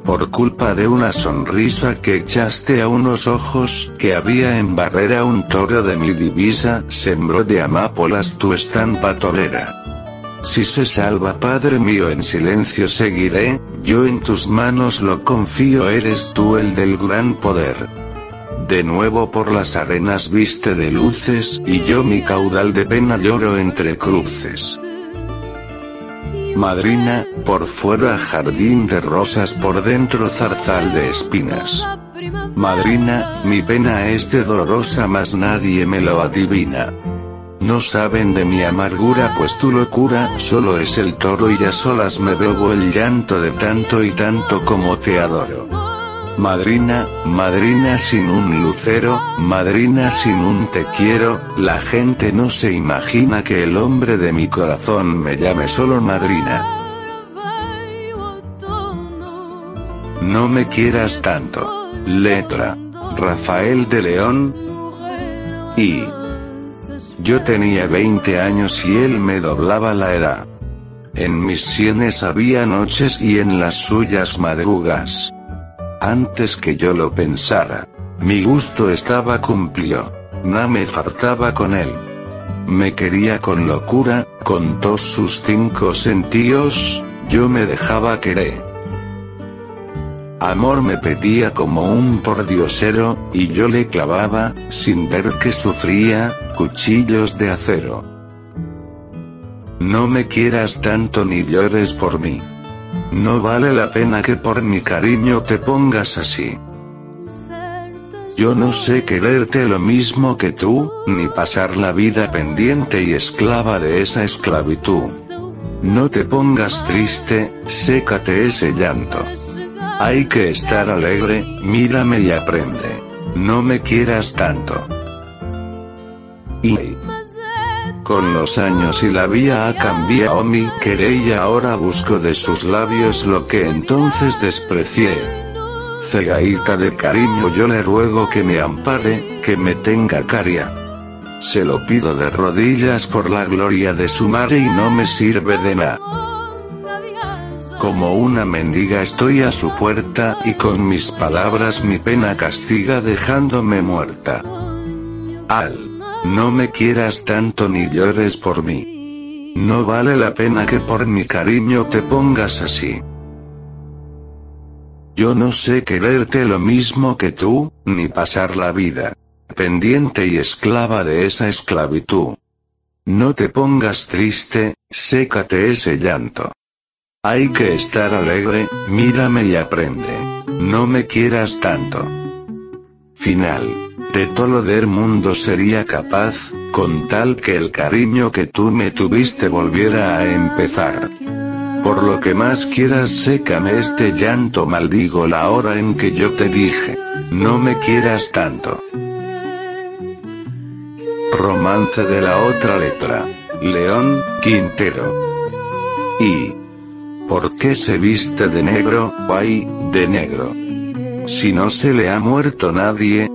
Speaker 2: Por culpa de una sonrisa que echaste a unos ojos, que había en barrera un toro de mi divisa, sembró de amápolas tu estampa torera. Si se salva Padre mío en silencio seguiré, yo en tus manos lo confío eres tú el del gran poder. De nuevo por las arenas viste de luces, y yo mi caudal de pena lloro entre cruces. Madrina, por fuera jardín de rosas por dentro zarzal de espinas. Madrina, mi pena es de dolorosa mas nadie me lo adivina. No saben de mi amargura pues tu locura solo es el toro y a solas me bebo el llanto de tanto y tanto como te adoro. Madrina, madrina sin un lucero, madrina sin un te quiero, la gente no se imagina que el hombre de mi corazón me llame solo madrina. No me quieras tanto. Letra. Rafael de León. Y. Yo tenía 20 años y él me doblaba la edad. En mis sienes había noches y en las suyas madrugas. Antes que yo lo pensara, mi gusto estaba cumplido. No me faltaba con él. Me quería con locura, con todos sus cinco sentidos, yo me dejaba querer. Amor me pedía como un pordiosero, y yo le clavaba, sin ver que sufría, cuchillos de acero. No me quieras tanto ni llores por mí. No vale la pena que por mi cariño te pongas así. Yo no sé quererte lo mismo que tú, ni pasar la vida pendiente y esclava de esa esclavitud. No te pongas triste, sécate ese llanto. Hay que estar alegre, mírame y aprende. No me quieras tanto. Y con los años y la vía ha cambiado mi querer y ahora busco de sus labios lo que entonces desprecié. Cegaita de cariño yo le ruego que me ampare, que me tenga caria. Se lo pido de rodillas por la gloria de su madre y no me sirve de nada. Como una mendiga estoy a su puerta, y con mis palabras mi pena castiga dejándome muerta. Al. No me quieras tanto ni llores por mí. No vale la pena que por mi cariño te pongas así. Yo no sé quererte lo mismo que tú, ni pasar la vida pendiente y esclava de esa esclavitud. No te pongas triste, sécate ese llanto. Hay que estar alegre, mírame y aprende. No me quieras tanto. Final. De todo del mundo sería capaz, con tal que el cariño que tú me tuviste volviera a empezar. Por lo que más quieras sécame este llanto maldigo la hora en que yo te dije, no me quieras tanto. Romance de la otra letra. León, Quintero. Y. ¿Por qué se viste de negro, ay, de negro? Si no se le ha muerto nadie.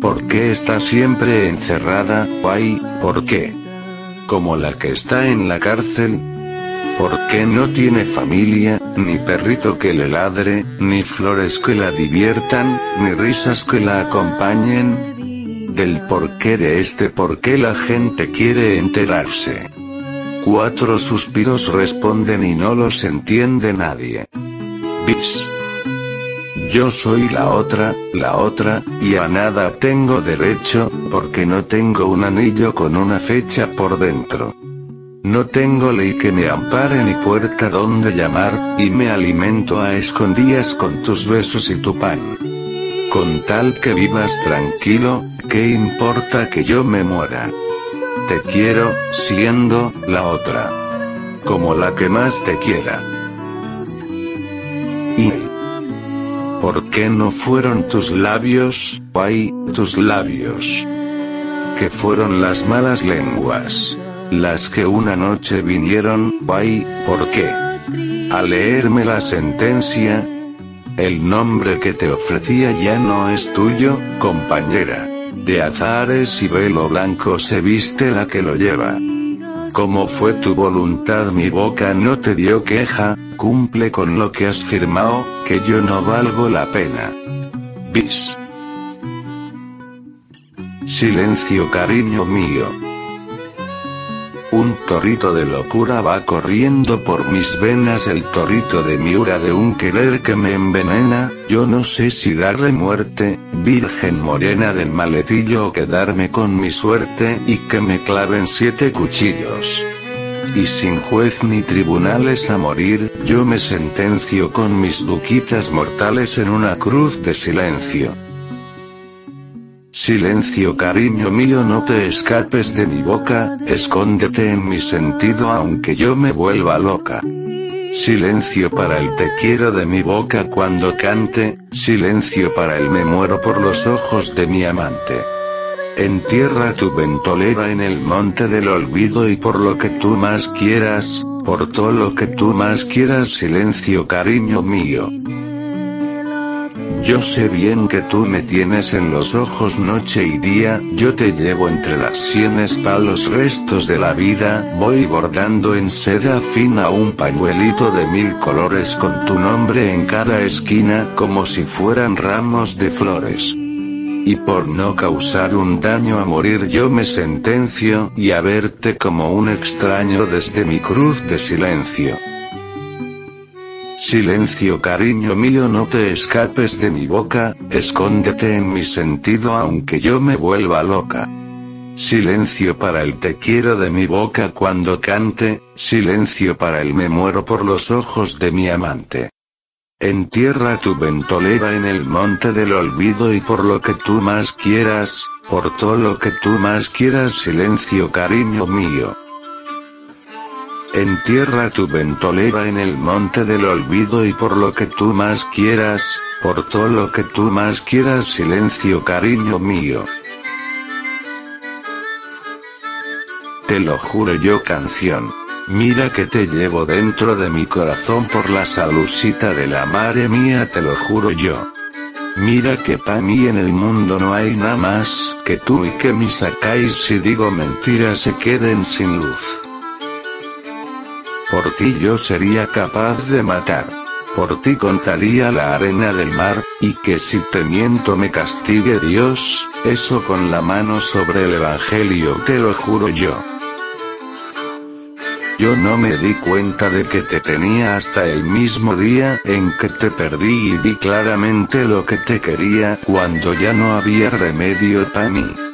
Speaker 2: ¿Por qué está siempre encerrada, ay, por qué? Como la que está en la cárcel. ¿Por qué no tiene familia, ni perrito que le ladre, ni flores que la diviertan, ni risas que la acompañen? Del porqué de este por qué la gente quiere enterarse. Cuatro suspiros responden y no los entiende nadie. Bis. Yo soy la otra, la otra, y a nada tengo derecho, porque no tengo un anillo con una fecha por dentro. No tengo ley que me ampare ni puerta donde llamar, y me alimento a escondidas con tus besos y tu pan. Con tal que vivas tranquilo, ¿qué importa que yo me muera? Te quiero, siendo, la otra. como la que más te quiera. Y ¿por qué no fueron tus labios, ay, tus labios? Que fueron las malas lenguas, las que una noche vinieron, ay, ¿por qué? A leerme la sentencia, el nombre que te ofrecía ya no es tuyo, compañera. De azares y velo blanco se viste la que lo lleva. Como fue tu voluntad mi boca no te dio queja, cumple con lo que has firmado, que yo no valgo la pena. Bis. Silencio cariño mío. Un torrito de locura va corriendo por mis venas, el torrito de miura de un querer que me envenena, yo no sé si darle muerte, virgen morena del maletillo o quedarme con mi suerte, y que me claven siete cuchillos. Y sin juez ni tribunales a morir, yo me sentencio con mis duquitas mortales en una cruz de silencio. Silencio cariño mío no te escapes de mi boca, escóndete en mi sentido aunque yo me vuelva loca. Silencio para el te quiero de mi boca cuando cante, silencio para el me muero por los ojos de mi amante. Entierra tu ventolera en el monte del olvido y por lo que tú más quieras, por todo lo que tú más quieras silencio cariño mío. Yo sé bien que tú me tienes en los ojos noche y día, yo te llevo entre las sienes pa' los restos de la vida, voy bordando en seda fina un pañuelito de mil colores con tu nombre en cada esquina como si fueran ramos de flores. Y por no causar un daño a morir yo me sentencio, y a verte como un extraño desde mi cruz de silencio. Silencio cariño mío no te escapes de mi boca, escóndete en mi sentido aunque yo me vuelva loca. Silencio para el te quiero de mi boca cuando cante, silencio para el me muero por los ojos de mi amante. Entierra tu ventolera en el monte del olvido y por lo que tú más quieras, por todo lo que tú más quieras silencio cariño mío. Entierra tu ventolera en el monte del olvido y por lo que tú más quieras, por todo lo que tú más quieras silencio cariño mío. Te lo juro yo canción. Mira que te llevo dentro de mi corazón por la salucita de la madre mía te lo juro yo. Mira que pa' mí en el mundo no hay nada más que tú y que me sacáis si digo mentiras se queden sin luz. Por ti yo sería capaz de matar. Por ti contaría la arena del mar, y que si te miento me castigue Dios, eso con la mano sobre el Evangelio te lo juro yo. Yo no me di cuenta de que te tenía hasta el mismo día en que te perdí y vi claramente lo que te quería cuando ya no había remedio para mí.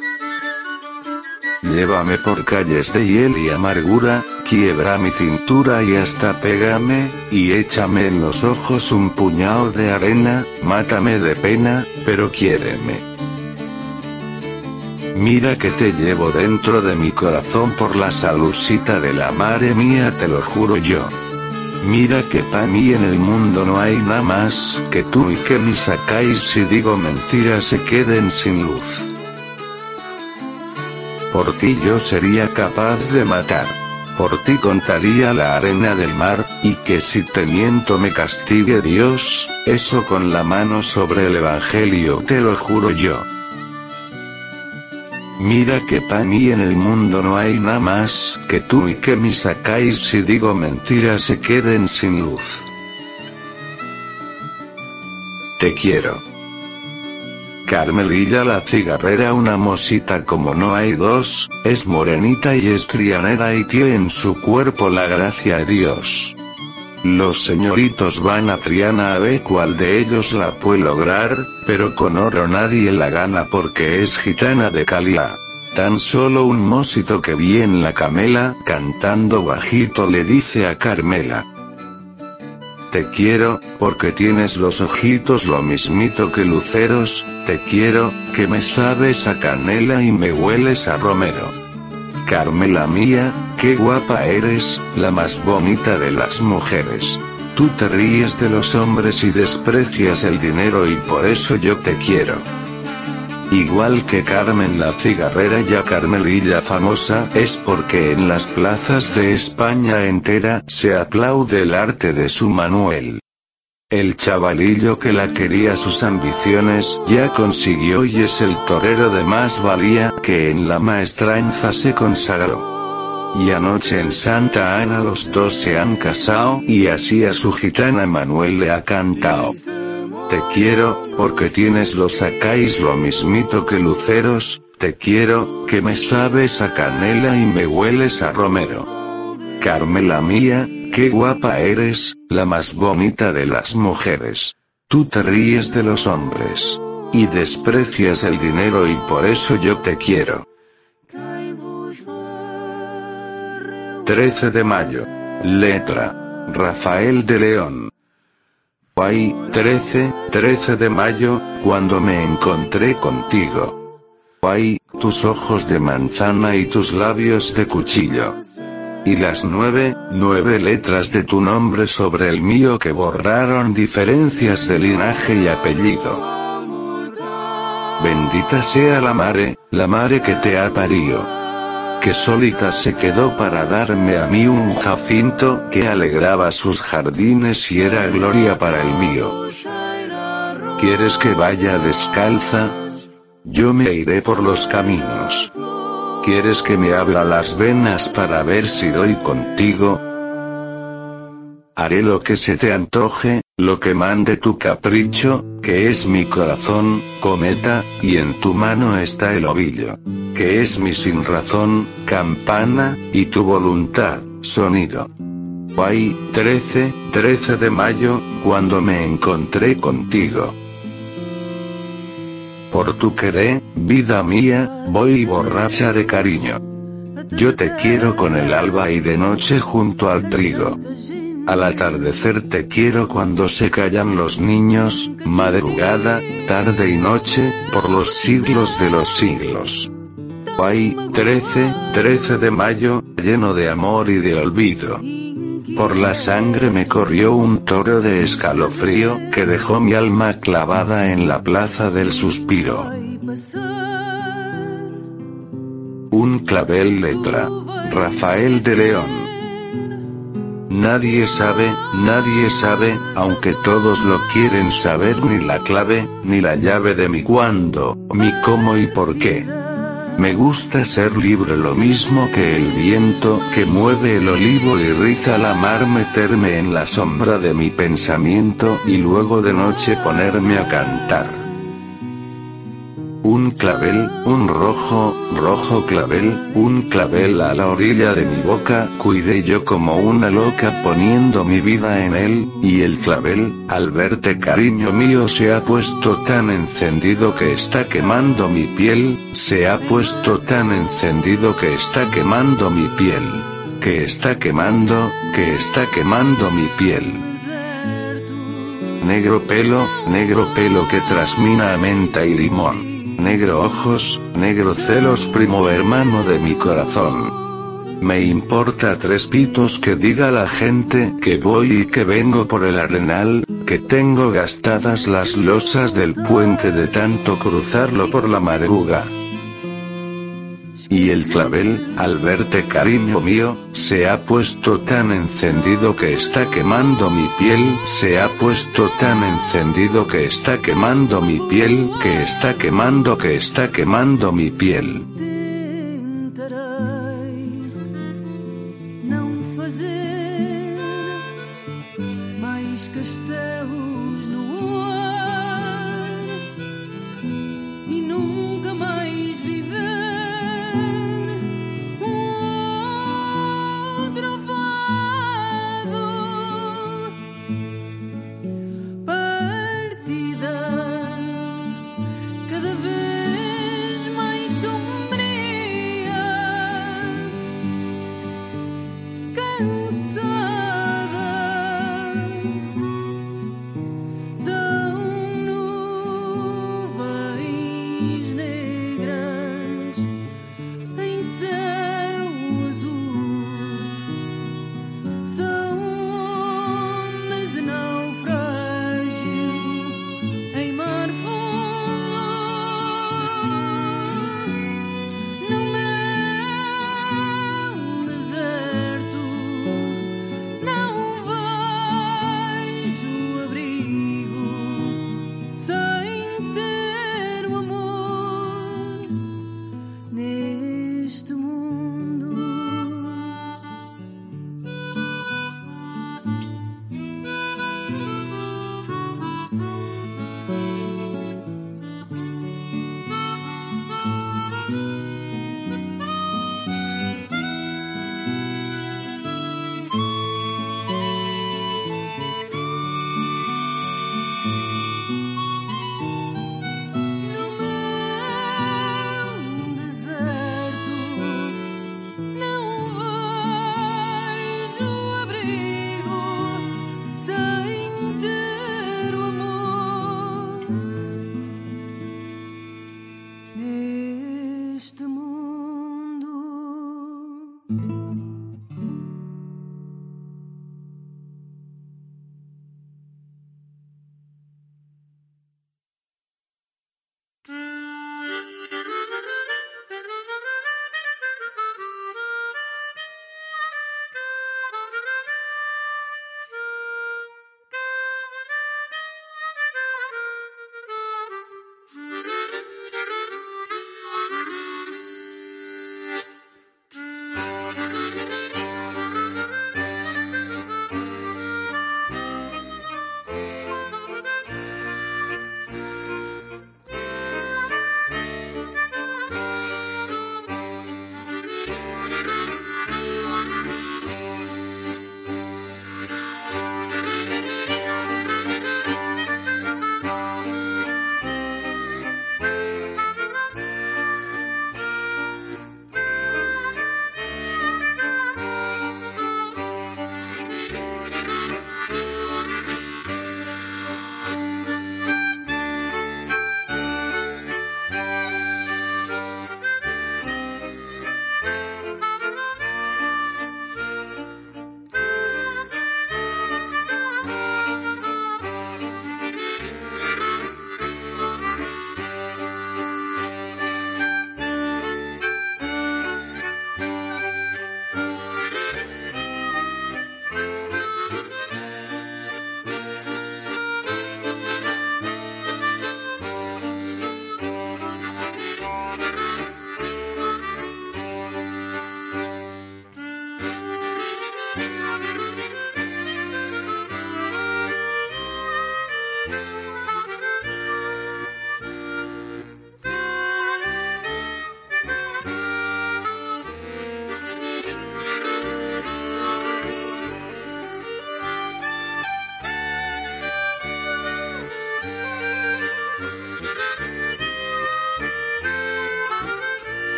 Speaker 2: Llévame por calles de hiel y amargura, quiebra mi cintura y hasta pégame, y échame en los ojos un puñado de arena, mátame de pena, pero quiéreme. Mira que te llevo dentro de mi corazón por la salucita de la madre mía te lo juro yo. Mira que pa' mí en el mundo no hay nada más que tú y que me sacáis si digo mentiras se queden sin luz. Por ti yo sería capaz de matar. Por ti contaría la arena del mar, y que si te miento me castigue Dios, eso con la mano sobre el Evangelio te lo juro yo. Mira que pa' mí en el mundo no hay nada más que tú y que me sacáis si digo mentiras se queden sin luz. Te quiero. Carmelilla la cigarrera una mosita como no hay dos, es morenita y estrianera y tiene en su cuerpo la gracia de Dios. Los señoritos van a Triana a ver cuál de ellos la puede lograr, pero con oro nadie la gana porque es gitana de calidad. Tan solo un mosito que vi en la camela, cantando bajito le dice a Carmela. Te quiero, porque tienes los ojitos lo mismito que luceros, te quiero, que me sabes a canela y me hueles a romero. Carmela mía, qué guapa eres, la más bonita de las mujeres. Tú te ríes de los hombres y desprecias el dinero y por eso yo te quiero. Igual que Carmen la cigarrera ya Carmelilla famosa es porque en las plazas de España entera se aplaude el arte de su Manuel. El chavalillo que la quería sus ambiciones ya consiguió y es el torero de más valía que en la maestranza se consagró. Y anoche en Santa Ana los dos se han casado y así a su gitana Manuel le ha cantado. Te quiero, porque tienes los sacáis lo mismito que luceros, te quiero, que me sabes a canela y me hueles a romero. Carmela mía, qué guapa eres, la más bonita de las mujeres. Tú te ríes de los hombres. Y desprecias el dinero y por eso yo te quiero. 13 de mayo. Letra. Rafael de León. Ay, 13, 13 de mayo, cuando me encontré contigo. Ay, tus ojos de manzana y tus labios de cuchillo. Y las nueve, nueve letras de tu nombre sobre el mío que borraron diferencias de linaje y apellido. Bendita sea la mare, la mare que te ha parido que solita se quedó para darme a mí un jacinto que alegraba sus jardines y era gloria para el mío. ¿Quieres que vaya descalza? Yo me iré por los caminos. ¿Quieres que me abra las venas para ver si doy contigo? Haré lo que se te antoje, lo que mande tu capricho, que es mi corazón, cometa, y en tu mano está el ovillo, que es mi sin razón, campana, y tu voluntad, sonido. Ay, 13, 13 de mayo, cuando me encontré contigo. Por tu querer, vida mía, voy borracha de cariño. Yo te quiero con el alba y de noche junto al trigo. Al atardecer te quiero cuando se callan los niños, madrugada, tarde y noche, por los siglos de los siglos. Ay, 13, 13 de mayo, lleno de amor y de olvido. Por la sangre me corrió un toro de escalofrío que dejó mi alma clavada en la plaza del suspiro. Un clavel letra. Rafael de León. Nadie sabe, nadie sabe, aunque todos lo quieren saber ni la clave, ni la llave de mi cuándo, mi cómo y por qué. Me gusta ser libre lo mismo que el viento que mueve el olivo y riza la mar meterme en la sombra de mi pensamiento y luego de noche ponerme a cantar. Un clavel, un rojo, rojo clavel, un clavel a la orilla de mi boca, cuidé yo como una loca poniendo mi vida en él, y el clavel, al verte cariño mío se ha puesto tan encendido que está quemando mi piel, se ha puesto tan encendido que está quemando mi piel. Que está quemando, que está quemando mi piel negro pelo, negro pelo que trasmina a menta y limón negro ojos, negro celos primo hermano de mi corazón. Me importa tres pitos que diga la gente que voy y que vengo por el arenal, que tengo gastadas las losas del puente de tanto cruzarlo por la madruga. Y el clavel, al verte cariño mío, se ha puesto tan encendido que está quemando mi piel, se ha puesto tan encendido que está quemando mi piel, que está quemando que está quemando mi piel.